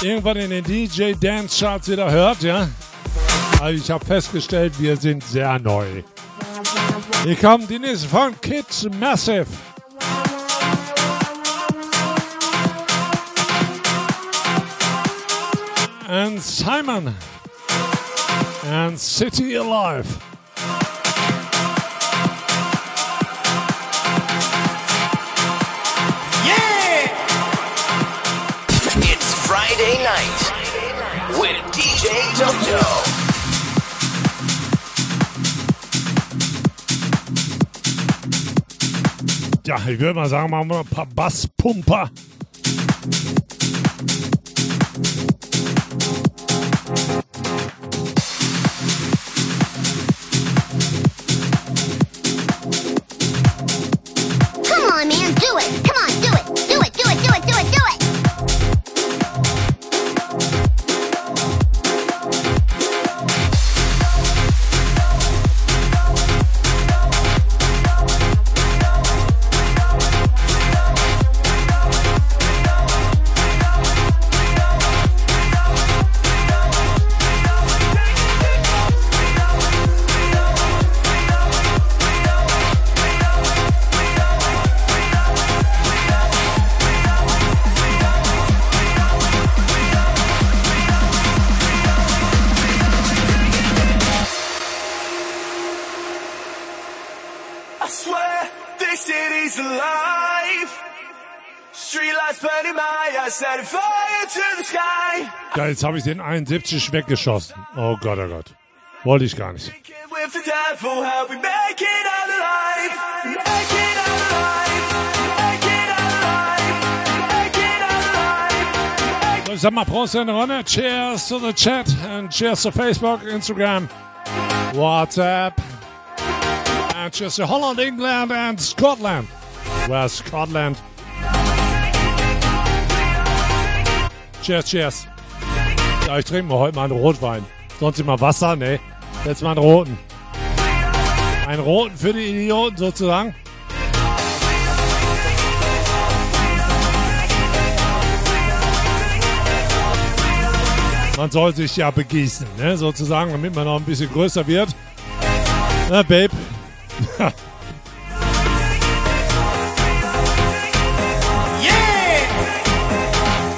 irgendwann in den DJ Dance Charts wieder hört, ja? Also ich habe festgestellt, wir sind sehr neu. Hier kommt die nächste von Kids Massive. And Simon. And City Alive. Ja, ich würde mal sagen, machen wir ein paar Basspumper. Jetzt habe ich den 71 weggeschossen. Oh Gott, oh Gott. Wollte ich gar nicht. So, ich sag mal Prost in der Runde. Cheers to the chat and cheers to Facebook, Instagram, WhatsApp. And cheers to Holland, England and Scotland. Where's Scotland? Cheers, cheers. Ja, ich trinke mal heute mal einen Rotwein. Sonst immer Wasser, ne? Jetzt mal einen roten. Einen roten für die Idioten sozusagen. Man soll sich ja begießen, ne? sozusagen, damit man noch ein bisschen größer wird. Na, Babe.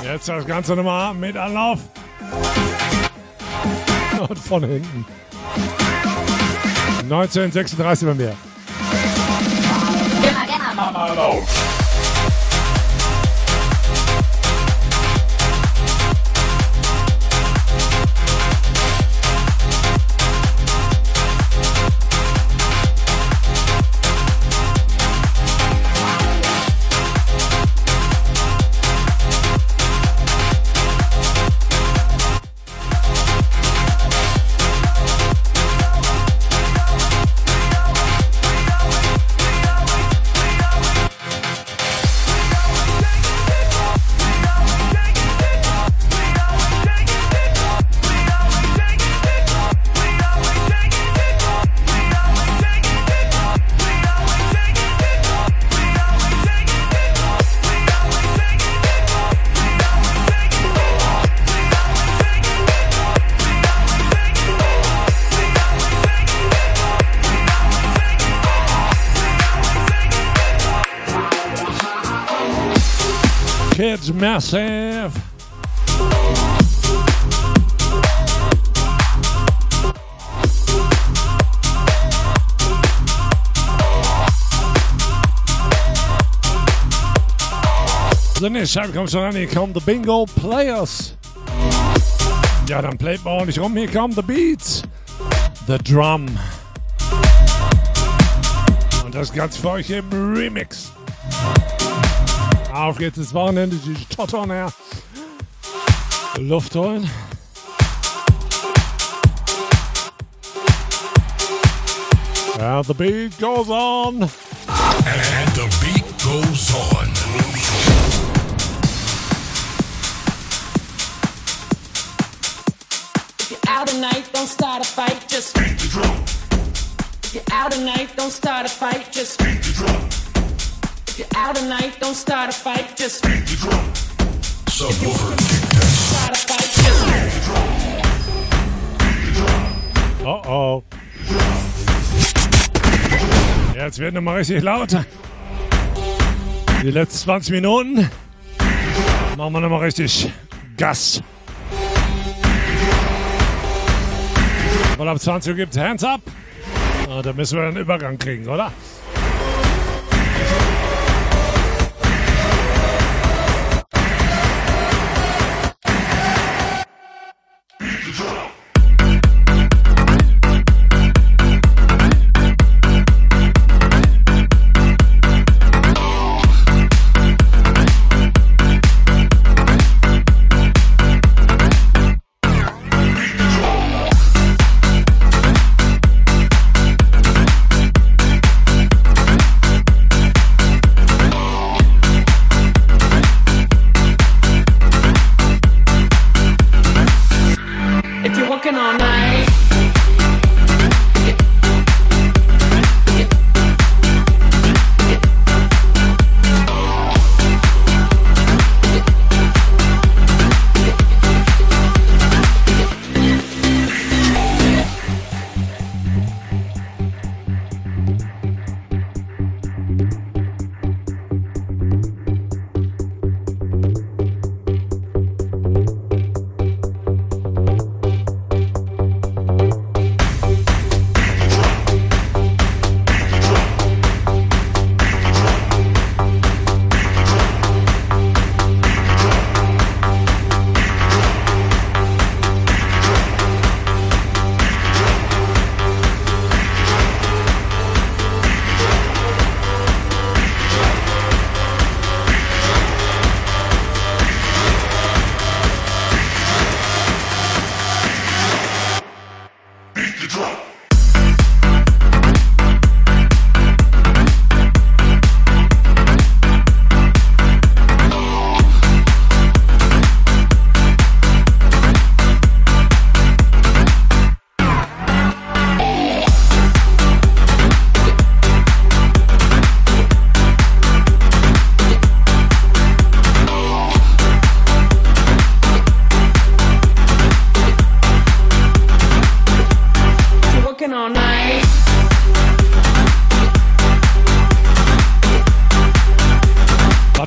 Jetzt das Ganze nochmal mit Anlauf. Und von hinten. 1936 bei mir. Kids Massive. Nächste Scheibe kommt schon an. Hier kommen The Bingo Players. Ja, dann playt man ordentlich rum. Hier kommen The Beats. The Drum. Und das Ganze für euch im Remix. Auf geht's ins Wochenende. Die Tottern her. Luft holen. And the beat goes on. And the beat goes on. If you're out tonight, don't start a fight, just beat the drum. If you're out tonight, don't start a fight, just beat the drum. If you're out tonight, don't start a fight, just beat the drum. Subwoofer kick test. Start a fight, just beat the drum. Oh oh. Jetzt wird nochmal richtig laut. Die letzten 20 Minuten machen wir nochmal richtig Gas. Weil ab 20 Uhr gibt Hands up. Ah, da müssen wir einen Übergang kriegen, oder?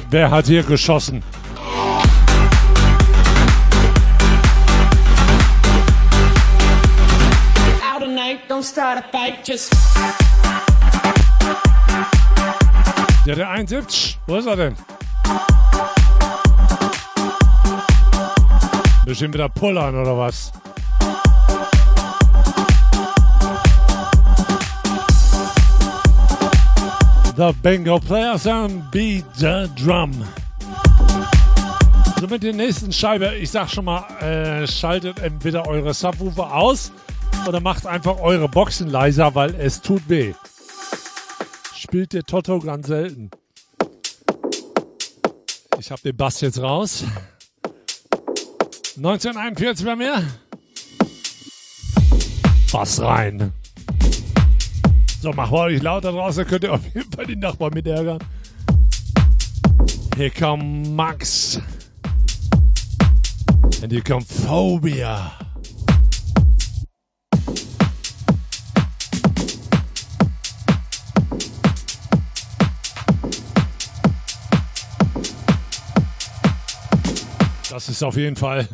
Wer hat hier geschossen? Out tonight, don't start a fight, just Der, der eintippt, wo ist er denn? Bestimmt wieder pullern oder was? Bingo Players and beat the drum. So mit der nächsten Scheibe, ich sag schon mal, äh, schaltet entweder eure Subwoofer aus oder macht einfach eure Boxen leiser, weil es tut weh. Spielt der Toto ganz selten. Ich hab den Bass jetzt raus. 1941 bei mir. Bass rein. So, mach mal euch lauter draußen, könnt ihr auf jeden Fall die Nachbarn mit ärgern. Hier kommt Max. Und hier kommt Phobia. Das ist auf jeden Fall.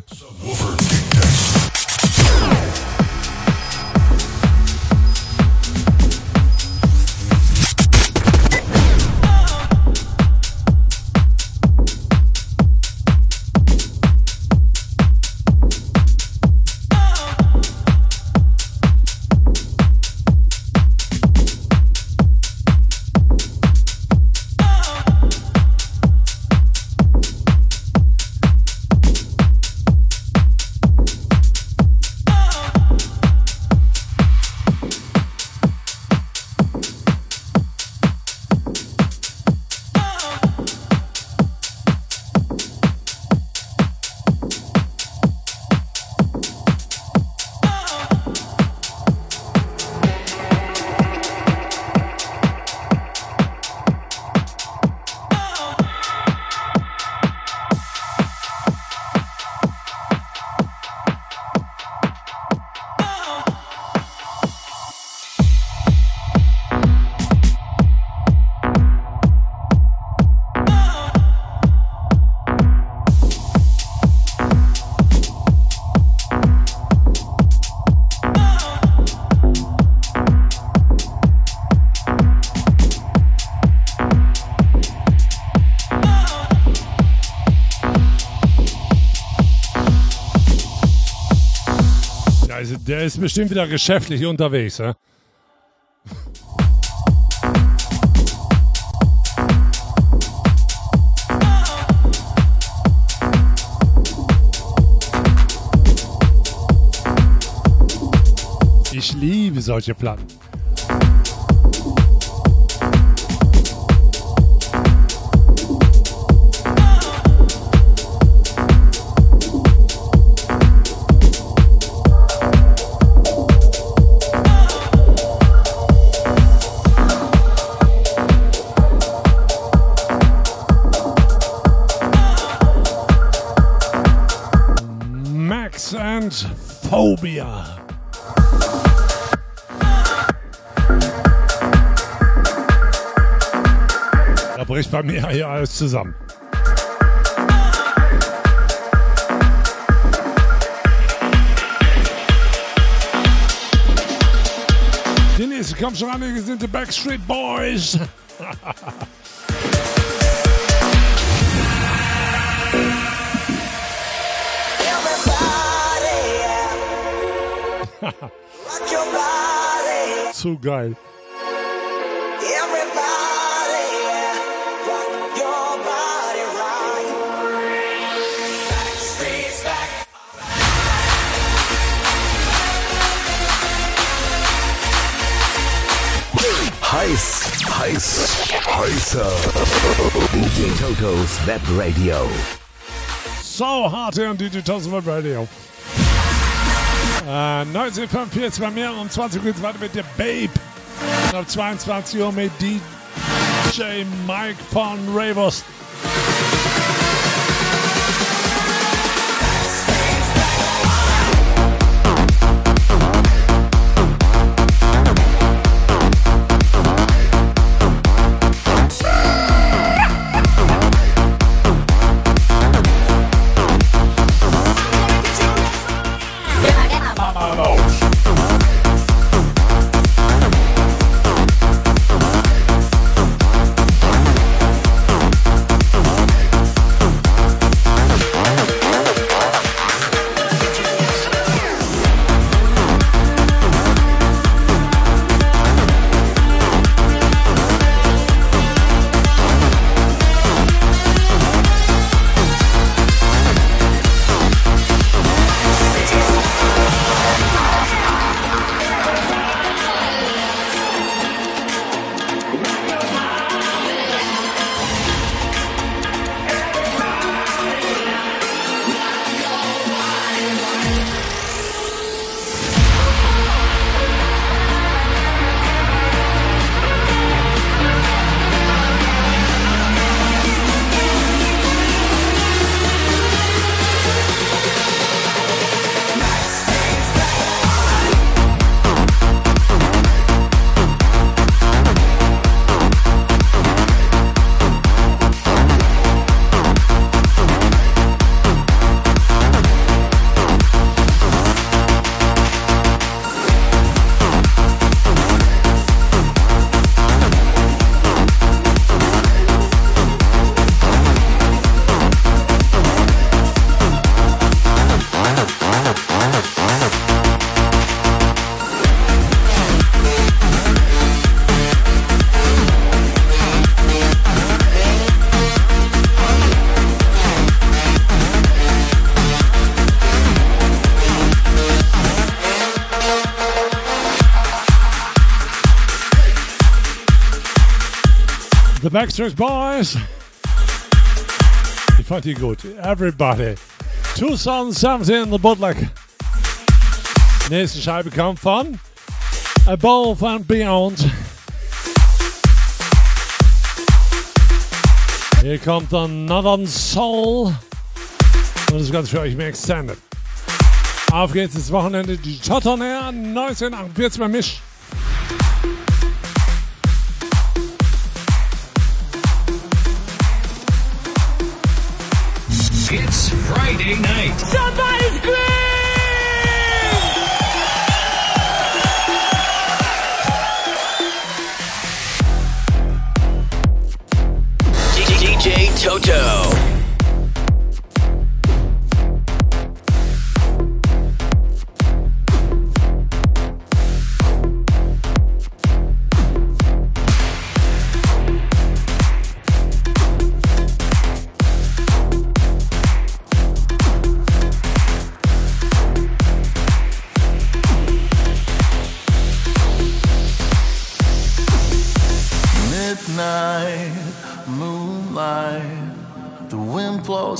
Der ist bestimmt wieder geschäftlich unterwegs, ja? Ich liebe solche Platten. Phobia. Da bricht bei mir hier alles zusammen. Die nächste kommt schon an, hier sind die Backstreet Boys. Rock your body, Zu geil. everybody, rock your body right. Backstreet's back. Heiß, heiß, heißer. DJ Totos Web Radio. So hart hier am DJ Web Radio. Äh, 1945 bei mir um 20 Uhr weiter mit der Babe. Und ab 22 Uhr mit DJ Mike von Ravos. Backstreet Boys. Ich fand die gut. Everybody. 2017 The Bootleg. Nächste Scheibe kommt von Above and Beyond. Hier kommt dann Northern Soul. Und das Ganze für euch im Extended. Auf geht's ins Wochenende. Die Totten Air 1948 bei Misch.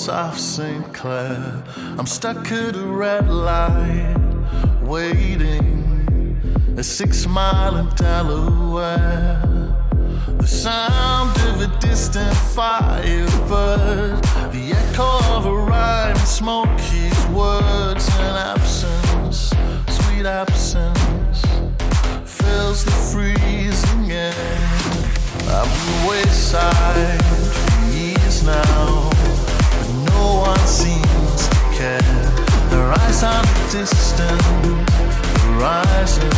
Off St. Clair. I'm stuck at a red light, waiting a six mile in Delaware. The sound of a distant firebird, the echo of a rhyme, smoke his words, and absence, sweet absence, fills the freezing air. I've been wayside for years now, seems to care. Their eyes on a distant horizon.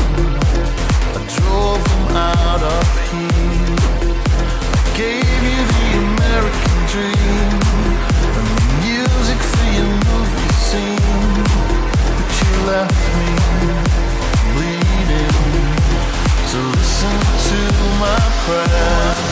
I drove them out of here. I gave you the American dream and the music for your movie scene, but you left me bleeding. So listen to my prayer.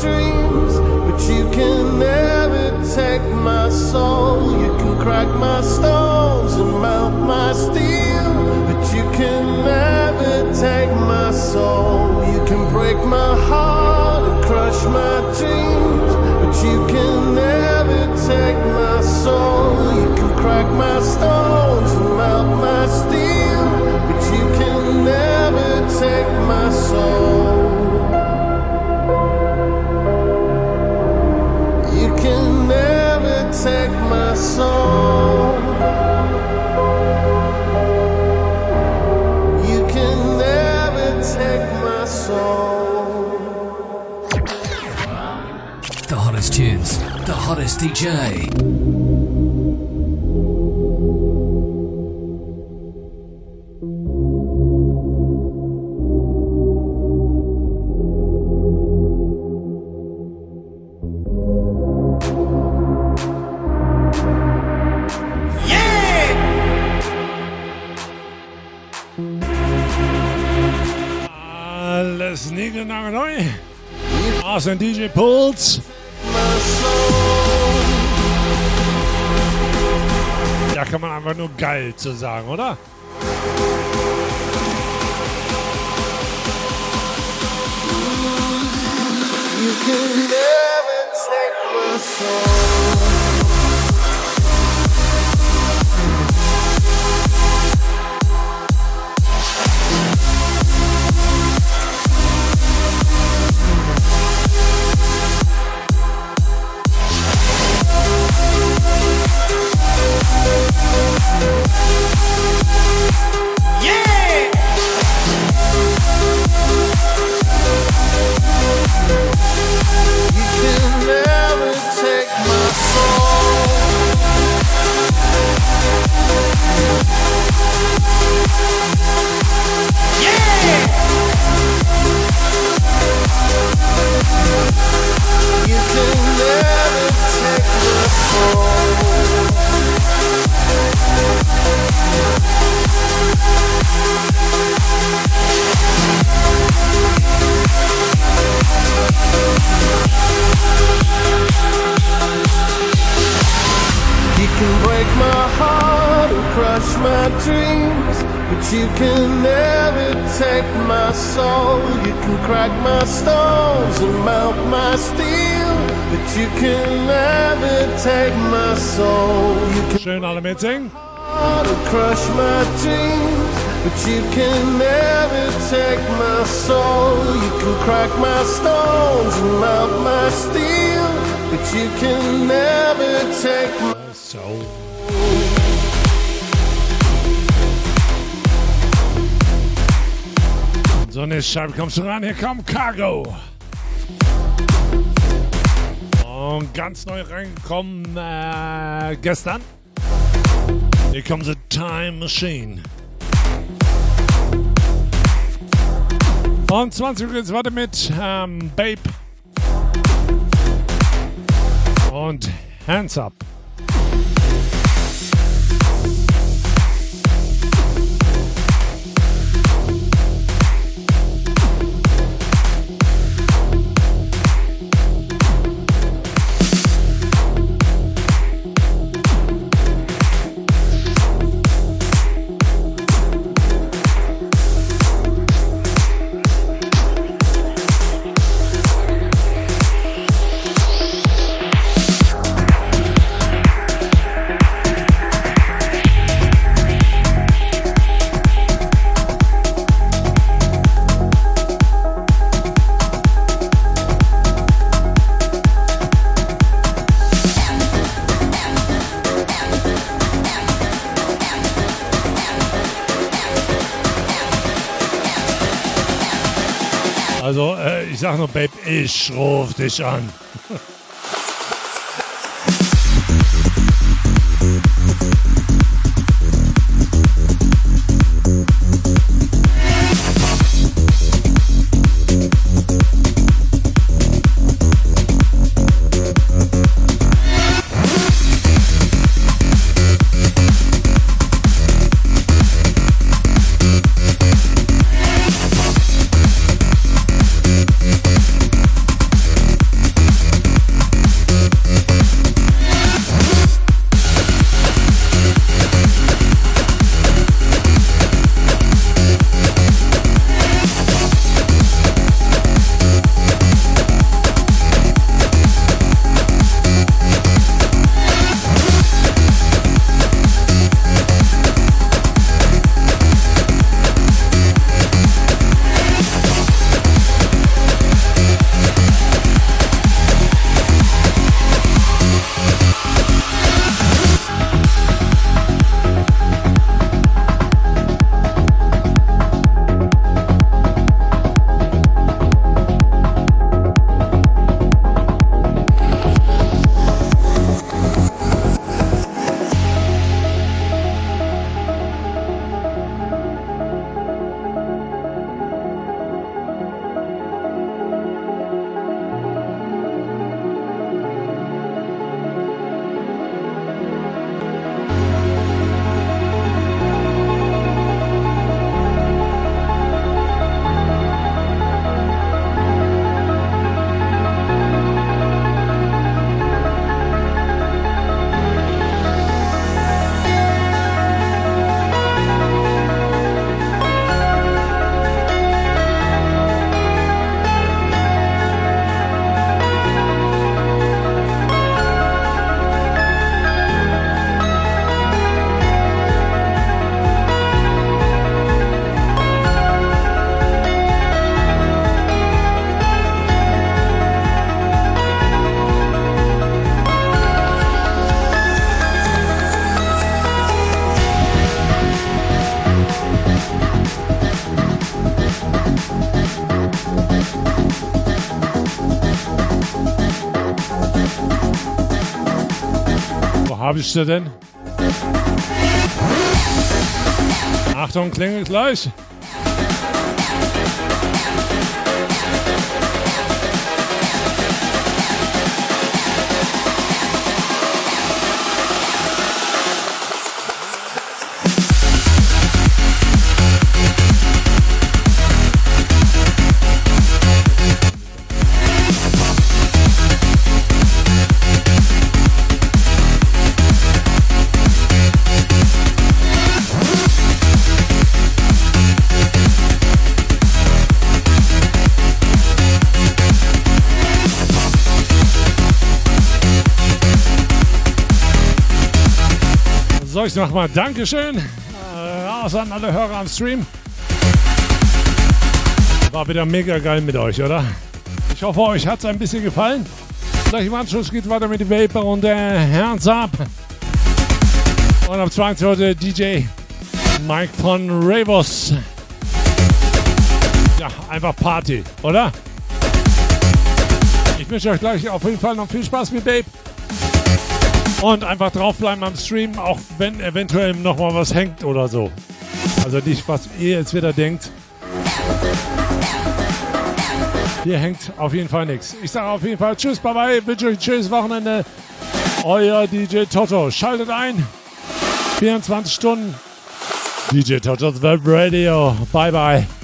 Dreams, but you can never take my soul. You can crack my stones and melt my steel, but you can never take my soul. You can break my heart and crush my dreams, but you can never take my soul. You can crack my stones and melt my steel, The hottest tunes, the hottest DJ. Aus dem DJ Puls. Da kann man einfach nur geil zu sagen, oder? You can never take my soul. Can Schön alle mitsingen. heart and crush my dreams, but you can never take my soul. You can crack my stones and melt my steel, but you can never take my soul. So eine Scheibe kommst du ran, hier kommt Cargo. Und ganz neu reingekommen äh, gestern. Hier kommt The Time Machine. Und 20 Uhr geht's weiter mit ähm, Babe. Und Hands Up. Sag nur, Babe, ich ruf dich an. Ich sie denn? Achtung, klingelt gleich. So, ich mach mal Dankeschön. Äh, raus an alle Hörer am Stream. War wieder mega geil mit euch, oder? Ich hoffe, euch hat es ein bisschen gefallen. Gleich im Anschluss geht weiter mit dem Vapor und der Hands Up. Und am 20. heute DJ Mike von Ravos. Ja, einfach Party, oder? Ich wünsche euch gleich auf jeden Fall noch viel Spaß mit Babe. Und einfach draufbleiben am Stream, auch wenn eventuell noch mal was hängt oder so. Also nicht, was ihr jetzt wieder denkt. Hier hängt auf jeden Fall nichts. Ich sage auf jeden Fall Tschüss, bye bye, wünsche euch ein schönes Wochenende. Euer DJ Toto. Schaltet ein. 24 Stunden. DJ Toto's Web Radio. Bye bye.